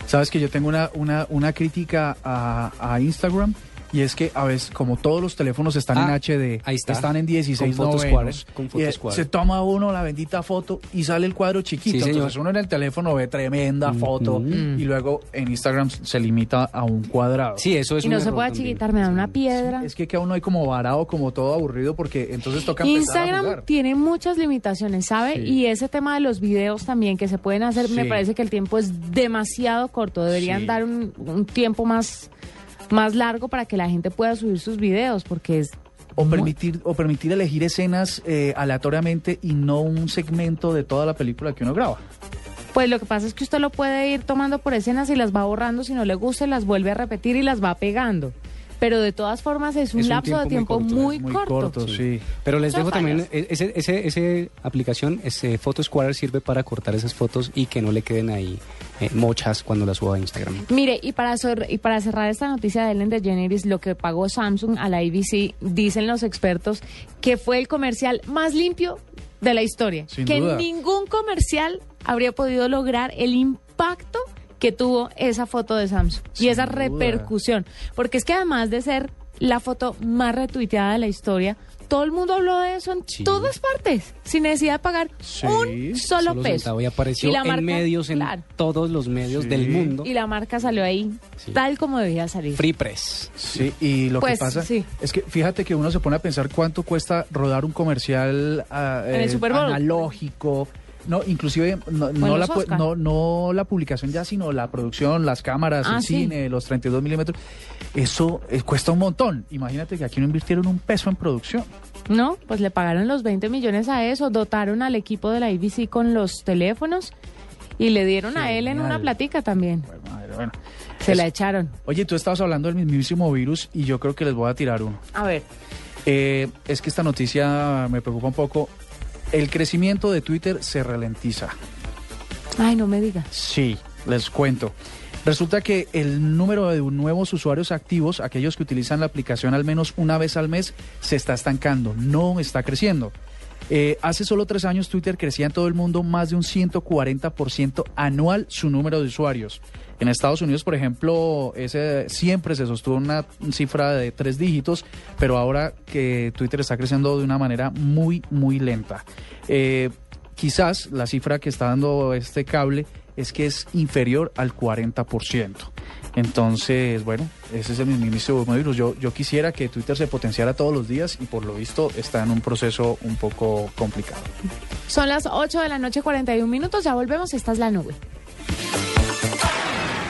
Sabes que yo tengo una, una, una crítica a, a Instagram y es que a veces, como todos los teléfonos están Ah, en HD, ahí está. están en 16 Con Photo novenos, con y, Photo eh, Square. se toma uno la bendita foto y sale el cuadro chiquito. Sí, señor. Entonces uno en el teléfono ve tremenda foto y luego en Instagram se limita a un cuadrado. Sí, eso y no se puede achiquitar, me da una piedra. Es que que aún no hay como varado, como todo aburrido, porque entonces toca a Instagram jugar. tiene muchas limitaciones, ¿sabe? Sí. Y ese tema de los videos también que se pueden hacer, me parece que el tiempo es demasiado corto. Deberían Sí. dar un, un tiempo más, más largo para que la gente pueda subir sus videos, porque es O permitir, o permitir elegir escenas eh, aleatoriamente y no un segmento de toda la película que uno graba. Pues lo que pasa es que usted lo puede ir tomando por escenas y las va borrando si no le gusta, las vuelve a repetir y las va pegando. Pero de todas formas es un Es un lapso de tiempo muy muy, corto, corto. Pero les Son dejo también, e- ese, ese, ese aplicación, ese Photo Squatter sirve para cortar esas fotos y que no le queden ahí eh, mochas cuando las suba a Instagram. Mire, y para, y para cerrar esta noticia de Ellen DeGeneres, lo que pagó Samsung a la ABC, dicen los expertos que fue el comercial más limpio de la historia. Sin que duda. ningún comercial habría podido lograr el impacto que tuvo esa foto de Samsung y esa duda. repercusión. Porque es que además de ser la foto más retuiteada de la historia, todo el mundo habló de eso en Sí. todas partes, sin necesidad de pagar un solo, Solo peso. centavo y apareció la en marca- medios, en claro. todos los medios Sí. del mundo. Y la marca salió ahí tal como debía salir. Free Press. Sí, y lo Pues, que pasa sí. es que fíjate que uno se pone a pensar cuánto cuesta rodar un comercial ah, En el eh, Super Bowl. analógico. No, inclusive no, la, Oscar. no, no la publicación ya, sino la producción, las cámaras, Ah, el sí. cine, los 32 milímetros. Eso eh, cuesta un montón. Imagínate que aquí no invirtieron un peso en producción. No, pues le pagaron los 20 millones a eso, dotaron al equipo de la ABC con los teléfonos y le dieron a él en una platica también. bueno. Se la echaron. Oye, tú estabas hablando del mismísimo virus y yo creo que les voy a tirar uno. A ver. Eh, es que esta noticia me preocupa un poco. El crecimiento de Twitter se ralentiza. Ay, no me diga. Sí, les cuento. Resulta que el número de nuevos usuarios activos, aquellos que utilizan la aplicación al menos una vez al mes, se está estancando, no está creciendo. Eh, hace solo tres años Twitter crecía en todo el mundo más de un 140% anual su número de usuarios. En Estados Unidos, por ejemplo, ese siempre se sostuvo una cifra de tres dígitos, pero ahora que Twitter está creciendo de una manera muy, muy lenta. Eh, quizás la cifra que está dando este cable es que es inferior al 40%. Entonces, bueno, ese es el de virus. Yo, yo quisiera que Twitter se potenciara todos los días y por lo visto está en un proceso un poco complicado. Son las 8 de la noche, 41 minutos. Ya volvemos. Esta es la nube.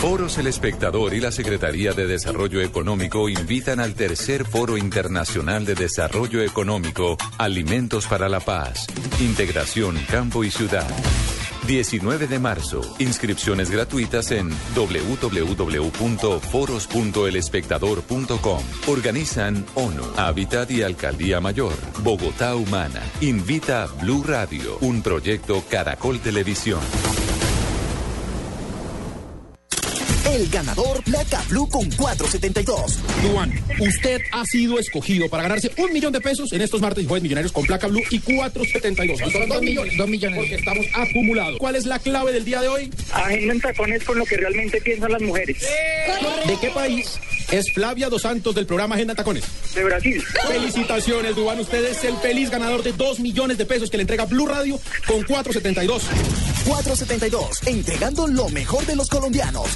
Foros El Espectador y la Secretaría de Desarrollo Económico invitan al tercer Foro Internacional de Desarrollo Económico Alimentos para la Paz, Integración Campo y Ciudad. 19 de marzo. Inscripciones gratuitas en www.foros.elespectador.com. Organizan ONU, Hábitat y Alcaldía Mayor. Bogotá Humana. Invita Blue Radio, un proyecto Caracol Televisión. El ganador Placa Blue con 472. Duan, usted ha sido escogido para ganarse un millón de pesos en estos martes y jueves millonarios con placa blue y 472. Son dos millones. Dos millones. Porque estamos acumulados. ¿Cuál es la clave del día de hoy? Agenda en tacones con lo que realmente piensan las mujeres. ¿De qué país es Flavia Dos Santos del programa Agenda en Tacones? De Brasil. Felicitaciones, Duan. Usted es el feliz ganador de dos millones de pesos que le entrega Blue Radio con 472. 472, entregando lo mejor de los colombianos.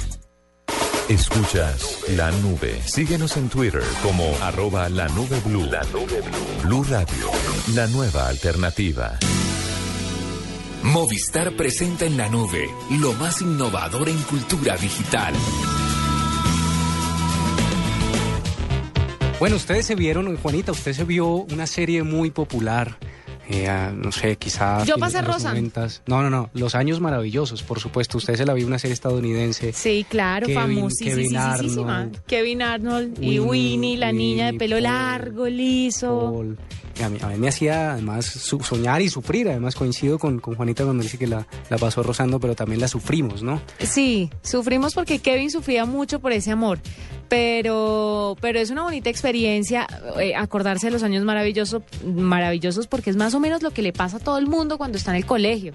Escuchas la nube. Síguenos en Twitter como arroba la nube blue. La nube blue. Blue Radio, la nueva alternativa. Movistar presenta en la nube lo más innovador en cultura digital. Bueno, ustedes se vieron, Juanita, usted se vio una serie muy popular. Eh, no sé, quizá. Yo pasé rosa. 90s. No, no, no. Los años maravillosos, por supuesto. Usted se la vio una serie estadounidense. Sí, claro, Kevin- famosísima. Kevin Arnold. Kevin Arnold y Winnie, Winnie, la niña de pelo Paul, largo, liso. Paul. A mí, a mí me hacía además soñar y sufrir. Además, coincido con, con Juanita cuando dice que la, la pasó rozando, pero también la sufrimos, ¿no? Sí, sufrimos porque Kevin sufría mucho por ese amor. Pero, pero es una bonita experiencia eh, acordarse de los años maravillosos, maravillosos porque es más o menos lo que le pasa a todo el mundo cuando está en el colegio.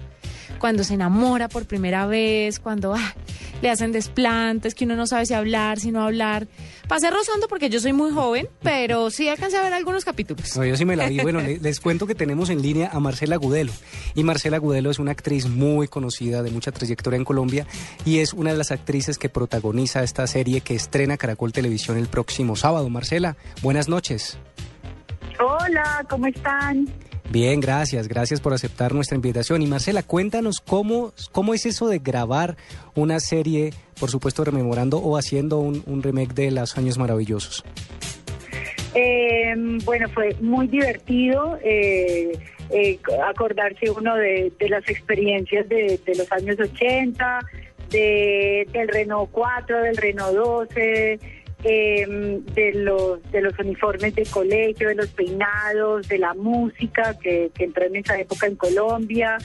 Cuando se enamora por primera vez, cuando ah, le hacen desplantes, que uno no sabe si hablar, si no hablar. Pasé rozando porque yo soy muy joven, pero sí alcancé a ver algunos capítulos. No, yo sí me la vi. Bueno, le- les cuento que tenemos en línea a Marcela Gudelo. Y Marcela Gudelo es una actriz muy conocida, de mucha trayectoria en Colombia, y es una de las actrices que protagoniza esta serie que estrena Caracol Televisión el próximo sábado. Marcela, buenas noches. Hola, ¿cómo están? Bien, gracias, gracias por aceptar nuestra invitación. Y Marcela, cuéntanos cómo, cómo es eso de grabar una serie, por supuesto rememorando o haciendo un, remake de Los Años Maravillosos. Eh, bueno, fue muy divertido eh, eh, acordarse uno de, de las experiencias de, de los años 80, de, del Renault 4, del Renault 12, eh, de, los, de los uniformes de colegio, de los peinados, de la música que, que entró en esa época en Colombia.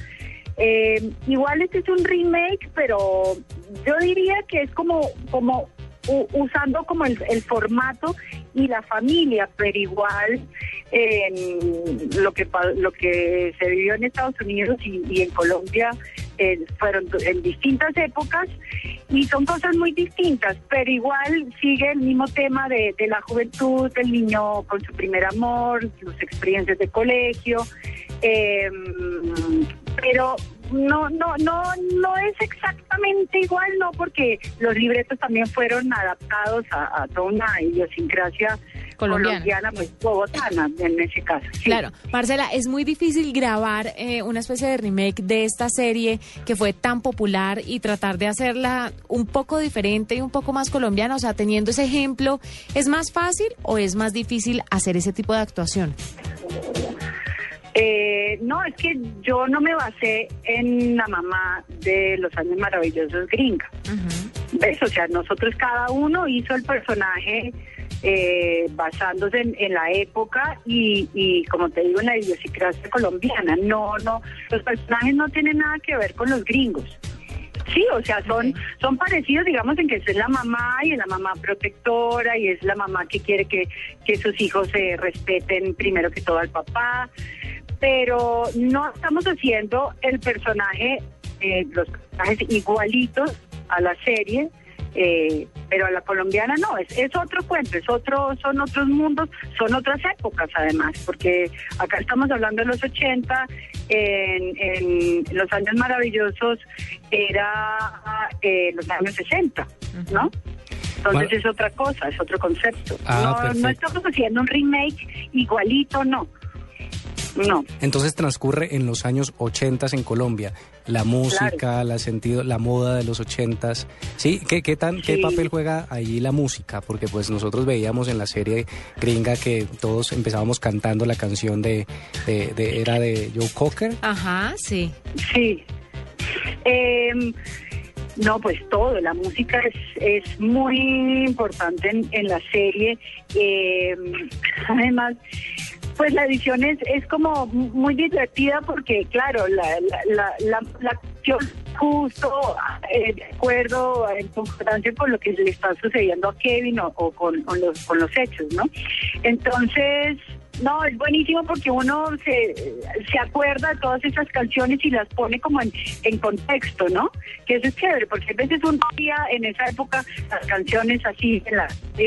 Eh, igual este es un remake, pero yo diría que es como, como usando como el, formato y la familia, pero igual eh, lo que lo que se vivió en Estados Unidos y en Colombia eh, fueron en distintas épocas y son cosas muy distintas, pero igual sigue el mismo tema de, la juventud, del niño con su primer amor, sus experiencias de colegio, eh, pero no, no, no, no es exactamente igual, no, porque los libretos también fueron adaptados a, a toda una idiosincrasia Colombiana. pues bogotana en ese caso. sí. Claro, Marcela, es muy difícil grabar eh, una especie de remake de esta serie que fue tan popular y tratar de hacerla un poco diferente y un poco más colombiana. O sea, teniendo ese ejemplo, ¿es más fácil o es más difícil hacer ese tipo de actuación? Eh, no, es que yo no me basé en la mamá de los años maravillosos gringa. ¿Ves? O sea, nosotros cada uno hizo el personaje eh, basándose en, en la época y, y, como te digo, en la idiosincrasia colombiana. No, no, los personajes no tienen nada que ver con los gringos. Sí, o sea, son, son parecidos, digamos, en que es la mamá y es la mamá protectora y es la mamá que quiere que, que sus hijos se respeten primero que todo al papá, pero no estamos haciendo el personaje, eh, los personajes igualitos a la serie, eh, pero a la colombiana no, es, es otro cuento, es otro, son otros mundos, son otras épocas además, porque acá estamos hablando de los 80, en, en los años maravillosos era eh, los años 60, ¿no? Entonces es otra cosa, es otro concepto. Ah, no, no estamos haciendo un remake igualito, no. No. Entonces transcurre en los años 80 en Colombia. La música, la sentido, la moda de los 80 ¿Sí? ¿Qué, qué, tan, ¿Qué papel juega ahí la música? Porque pues nosotros veíamos en la serie gringa que todos empezábamos cantando la canción de, de, de- era de Joe Cocker. Ajá, sí. Sí. Eh, no, pues todo, la música es, es muy importante en, en la serie. Eh, además, pues la edición es, es como muy divertida porque, claro, la, la, la, acción justo eh, de acuerdo en concordancia con lo que le está sucediendo a Kevin o, o con, con los, con los hechos, ¿no? Entonces, no, es buenísimo porque uno se, se acuerda de todas esas canciones y las pone como en, en contexto, ¿no? Que eso es chévere, porque a veces un día en esa época las canciones así,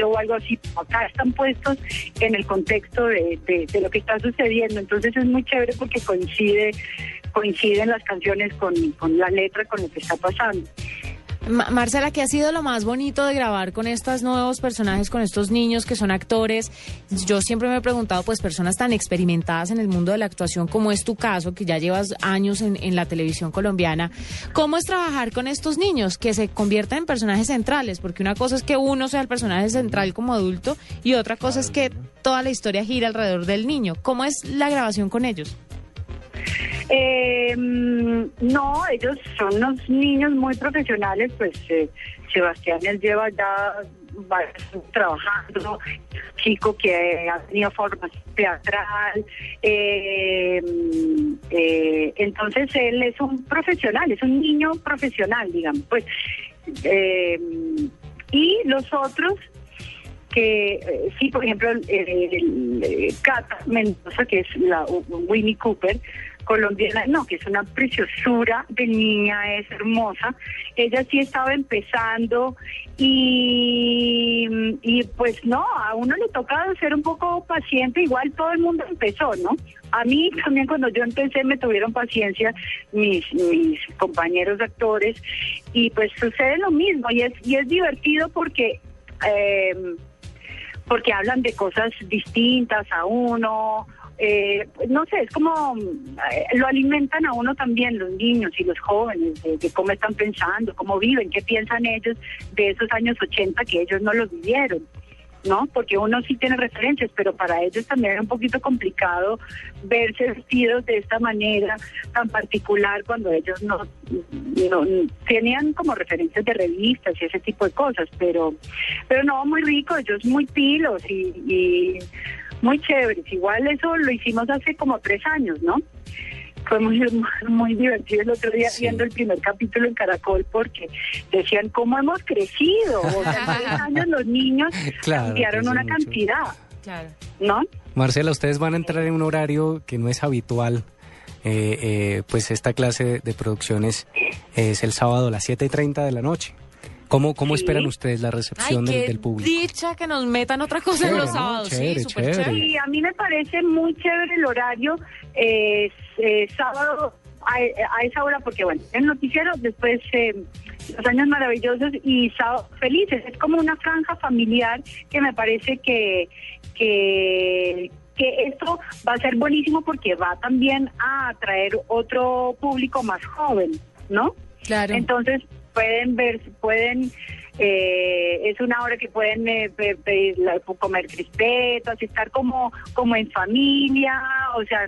o algo así, acá están puestos en el contexto de, de, de lo que está sucediendo. Entonces es muy chévere porque coincide coinciden las canciones con, con la letra, con lo que está pasando. Ma- Marcela, ¿qué ha sido lo más bonito de grabar con estos nuevos personajes, con estos niños que son actores? Yo siempre me he preguntado, pues, personas tan experimentadas en el mundo de la actuación como es tu caso, que ya llevas años en, en la televisión colombiana, ¿cómo es trabajar con estos niños que se convierten en personajes centrales? Porque una cosa es que uno sea el personaje central como adulto y otra cosa es que toda la historia gira alrededor del niño. ¿Cómo es la grabación con ellos? Eh, no, ellos son unos niños muy profesionales, pues eh, Sebastián él lleva ya trabajando, chico que ha tenido formación teatral, eh, eh, entonces él es un profesional, es un niño profesional, digamos, pues, eh, y los otros que eh, sí, por ejemplo, Cata Mendoza, que es la Winnie Cooper, colombiana, no, que es una preciosura de niña, es hermosa. Ella sí estaba empezando y, y pues no, a uno le toca ser un poco paciente, igual todo el mundo empezó, ¿no? A mí también cuando yo empecé me tuvieron paciencia mis, mis compañeros actores y pues sucede lo mismo y es, y es divertido porque... eh, porque hablan de cosas distintas a uno, eh, no sé, es como eh, lo alimentan a uno también los niños y los jóvenes, de, de cómo están pensando, cómo viven, qué piensan ellos de esos años 80 que ellos no los vivieron. ¿no? Porque uno sí tiene referencias, pero para ellos también era un poquito complicado verse vestidos de esta manera tan particular cuando ellos no, no tenían como referencias de revistas y ese tipo de cosas, pero pero no, muy rico, ellos muy pilos y, y muy chéveres. Igual eso lo hicimos hace como tres años, ¿no? Fue muy, muy divertido el otro día viendo el primer capítulo en Caracol porque decían cómo hemos crecido. O sea, en tres años los niños Claro, cambiaron una mucho. cantidad, Claro. ¿no? Marcela, ustedes van a entrar en un horario que no es habitual. Eh, eh, pues esta clase de producciones es el sábado a las 7 y 30 de la noche. ¿Cómo, cómo Sí. esperan ustedes la recepción Ay, del, qué del público? dicha que nos metan otra cosa en los ¿no? sábados. Chévere, sí, súper chévere. chévere. Y a mí me parece muy chévere el horario eh, eh, sábado a, a esa hora porque bueno el noticiero después eh, los años maravillosos y sábados felices. Es como una franja familiar que me parece que, que, que esto va a ser buenísimo porque va también a atraer otro público más joven, ¿no? Claro. Entonces pueden ver, pueden eh, es una hora que pueden eh, pe- pe- la- comer crispetas, estar como como en familia, o sea,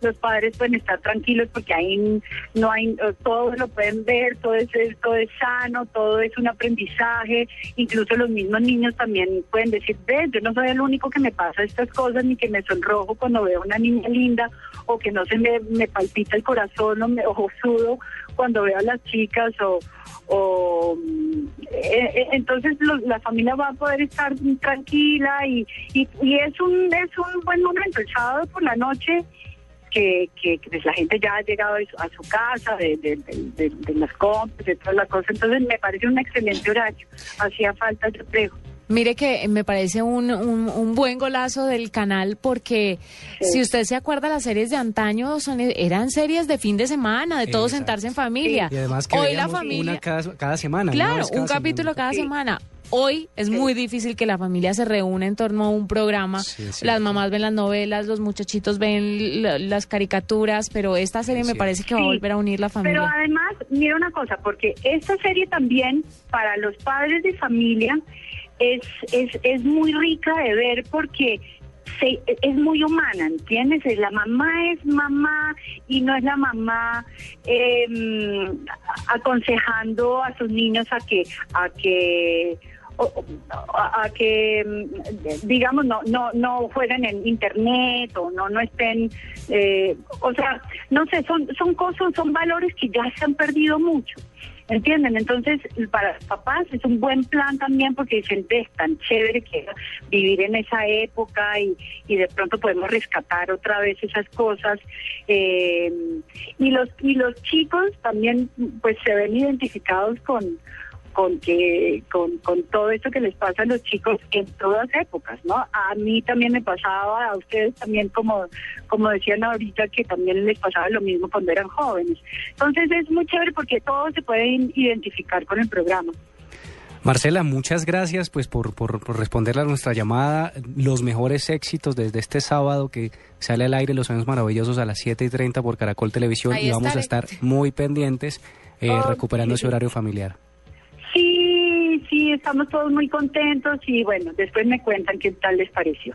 los padres pueden estar tranquilos porque ahí no hay, todos lo pueden ver, todo es, es- todo es sano, todo es un aprendizaje, incluso los mismos niños también pueden decir, ve, yo no soy el único que me pasa estas cosas, ni que me sonrojo cuando veo una niña linda, o que no se me, me palpita el corazón, o, me, o sudo cuando veo a las chicas, o, o eh, eh, entonces lo- la familia va a poder estar tranquila y, y, es un es un buen momento. El sábado por la noche que, que, pues, la gente ya ha llegado a su, casa de, de, de- de- las compras de todas las cosas entonces me parece un excelente horario. Hacía falta yo creo Mire que me parece un, un, un buen golazo del canal porque si usted se acuerda las series de antaño son, eran series de fin de semana, de todos sentarse en familia. Y además que Hoy la familia una cada, cada semana. Claro, cada un capítulo semana. cada semana. Hoy es muy difícil que la familia se reúna en torno a un programa. las mamás ven las novelas, los muchachitos ven la- las caricaturas, pero esta serie me parece que va a volver a unir la familia. Pero además, mira una cosa, porque esta serie también para los padres de familia es, es, es muy rica de ver porque se- es muy humana, ¿entiendes? La mamá es mamá y no es la mamá eh, aconsejando a sus niños a que a que a que mm, digamos no no no jueguen en internet o no no estén eh, o sea no sé son son cosas son valores que ya se han perdido mucho ¿Entienden? Entonces, para los papás es un buen plan también porque dicen, es tan chévere que vivir en esa época y, y de pronto podemos rescatar otra vez esas cosas. Eh, y los y los chicos también pues se ven identificados con con que con, con todo esto que les pasa a los chicos en todas épocas, ¿no? A mí también me pasaba, a ustedes también como como decían ahorita que también les pasaba lo mismo cuando eran jóvenes. Entonces es muy chévere porque todos se pueden identificar con el programa. Marcela, muchas gracias pues por, por, por responderle a nuestra llamada. Los mejores éxitos desde este sábado que sale al aire Los Años Maravillosos a las 7 y 30 por Caracol Televisión Ahí y vamos a estar muy pendientes eh, Oh, recuperando sí. ese horario familiar. Sí, sí, estamos todos muy contentos y bueno, después me cuentan qué tal les pareció.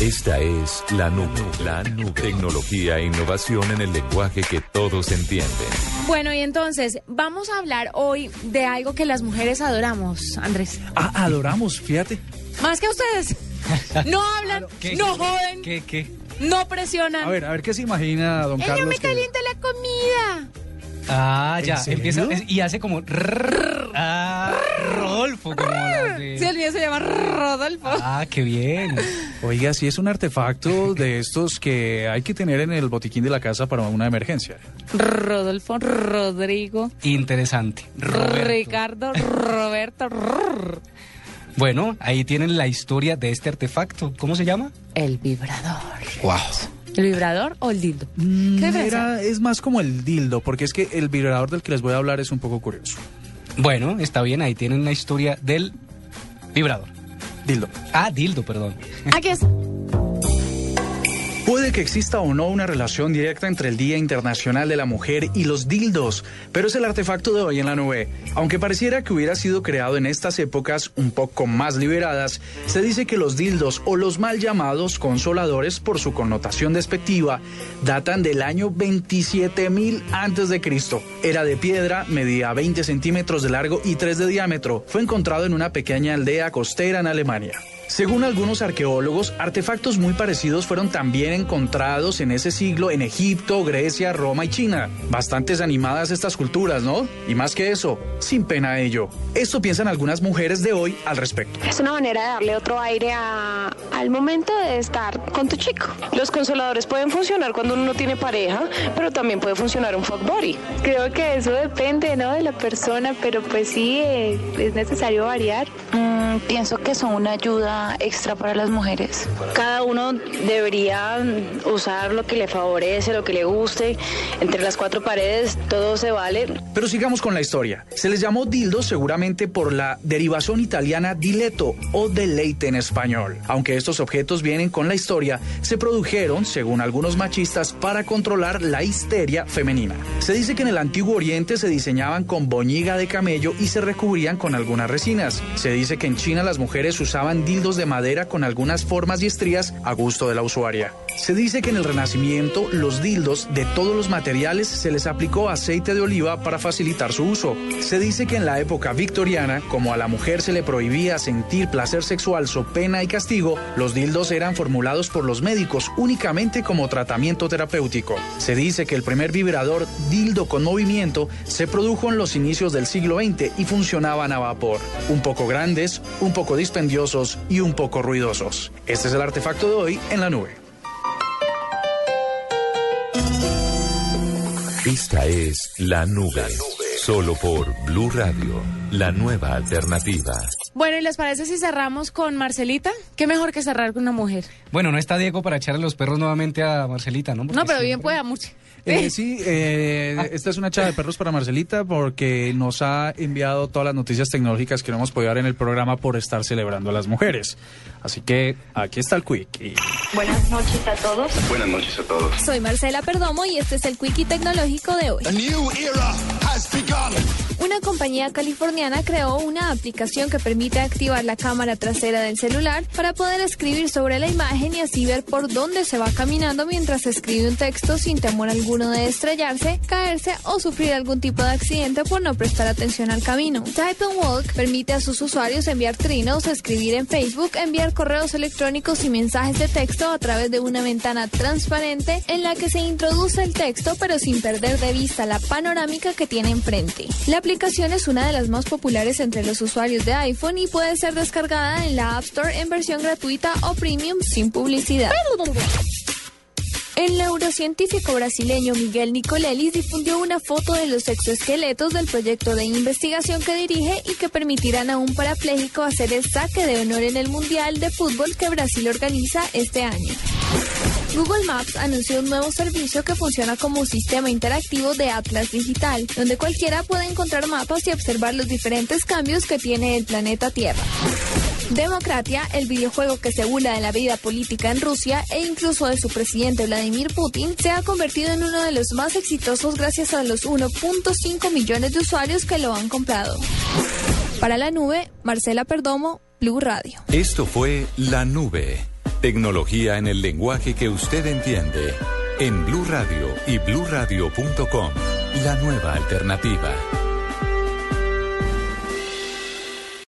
Esta es la nube, la nube. Tecnología e innovación en el lenguaje que todos entienden. Bueno, y entonces vamos a hablar hoy de algo que las mujeres adoramos, Andrés. Ah, adoramos, fíjate. Más que ustedes. No hablan, ¿Qué? no joden, ¿Qué, qué? no presionan. A ver, a ver, ¿qué se imagina, don Ella Carlos? me que- calienta la comida. Ah, ya, empieza es- y hace como rrr, ah, Rodolfo, como las de- Sí, el mío se llama Rodolfo. Ah, qué bien. Oiga, sí es un artefacto de estos que hay que tener en el botiquín de la casa para una emergencia. Rodolfo, Rodrigo, Interesante. Ricardo, Roberto. rrr. Bueno, ahí tienen la historia de este artefacto. ¿Cómo se llama? El vibrador. Wow. ¿El vibrador o el dildo? ¿Qué diferencia? Era, es más como el dildo, porque es que el vibrador del que les voy a hablar es un poco curioso. Bueno, está bien, ahí tienen la historia del vibrador. Dildo. Ah, dildo, perdón. Aquí es. Puede que exista o no una relación directa entre el Día Internacional de la Mujer y los dildos, pero es el artefacto de hoy en la nube. Aunque pareciera que hubiera sido creado en estas épocas un poco más liberadas, se dice que los dildos o los mal llamados consoladores por su connotación despectiva datan del año 27.000 antes de Cristo. Era de piedra, medía 20 centímetros de largo y 3 de diámetro. Fue encontrado en una pequeña aldea costera en Alemania. Según algunos arqueólogos, artefactos muy parecidos fueron también encontrados en ese siglo en Egipto, Grecia, Roma y China. Bastantes animadas estas culturas, ¿no? Y más que eso, sin pena ello. Esto piensan algunas mujeres de hoy al respecto. Es una manera de darle otro aire a- al momento de estar con tu chico. Los consoladores pueden funcionar cuando uno no tiene pareja, pero también puede funcionar un fuck body. Creo que eso depende, ¿no? De la persona, pero pues sí, eh, es necesario variar. Mm, pienso que son una ayuda extra para las mujeres. Cada uno debería usar lo que le favorece, lo que le guste. Entre las cuatro paredes todo se vale. Pero sigamos con la historia. Se les llamó dildos seguramente por la derivación italiana dileto o deleite en español. Aunque estos objetos vienen con la historia, se produjeron, según algunos machistas, para controlar la histeria femenina. Se dice que en el antiguo oriente se diseñaban con boñiga de camello y se recubrían con algunas resinas. Se dice que en China las mujeres usaban dildos de madera con algunas formas y estrías a gusto de la usuaria. Se dice que en el Renacimiento los dildos de todos los materiales se les aplicó aceite de oliva para facilitar su uso. Se dice que en la época victoriana, como a la mujer se le prohibía sentir placer sexual so pena y castigo, los dildos eran formulados por los médicos únicamente como tratamiento terapéutico. Se dice que el primer vibrador dildo con movimiento se produjo en los inicios del siglo XX y funcionaban a vapor. Un poco grandes, un poco dispendiosos y un poco ruidosos. Este es el artefacto de hoy en la nube. Esta es La Nube. Solo por Blue Radio, la nueva alternativa. Bueno, ¿y les parece si cerramos con Marcelita? ¿Qué mejor que cerrar con una mujer? Bueno, no está Diego para echarle los perros nuevamente a Marcelita, ¿no? Porque No, pero siempre- bien pueda mucho. Eh, sí, eh, esta es una echada de perros para Marcelita porque nos ha enviado todas las noticias tecnológicas que no hemos podido dar en el programa por estar celebrando a las mujeres. Así que aquí está el quick. y- Buenas noches a todos. Buenas noches a todos. Soy Marcela Perdomo y este es el Quickie Tecnológico de hoy. Una compañía californiana creó una aplicación que permite activar la cámara trasera del celular para poder escribir sobre la imagen y así ver por dónde se va caminando mientras escribe un texto sin temor alguno de estrellarse, caerse o sufrir algún tipo de accidente por no prestar atención al camino. Type and Walk permite a sus usuarios enviar trinos, escribir en Facebook, enviar correos electrónicos y mensajes de texto a través de una ventana transparente en la que se introduce el texto pero sin perder de vista la panorámica que tiene enfrente. Aplicación es una de las más populares entre los usuarios de iPhone y puede ser descargada en la App Store en versión gratuita o premium sin publicidad. El neurocientífico brasileño Miguel Nicolelis difundió una foto de los exoesqueletos del proyecto de investigación que dirige y que permitirán a un parapléjico hacer el saque de honor en el Mundial de Fútbol que Brasil organiza este año. Google Maps anunció un nuevo servicio que funciona como un sistema interactivo de Atlas Digital, donde cualquiera puede encontrar mapas y observar los diferentes cambios que tiene el planeta Tierra. Democracia, el videojuego que se burla de la vida política en Rusia e incluso de su presidente Vladimir Putin, se ha convertido en uno de los más exitosos gracias a los 1.5 millones de usuarios que lo han comprado. Para la nube, Marcela Perdomo, Blue Radio. Esto fue La Nube. Tecnología en el lenguaje que usted entiende. En Blue Radio y bluradio.com. La nueva alternativa.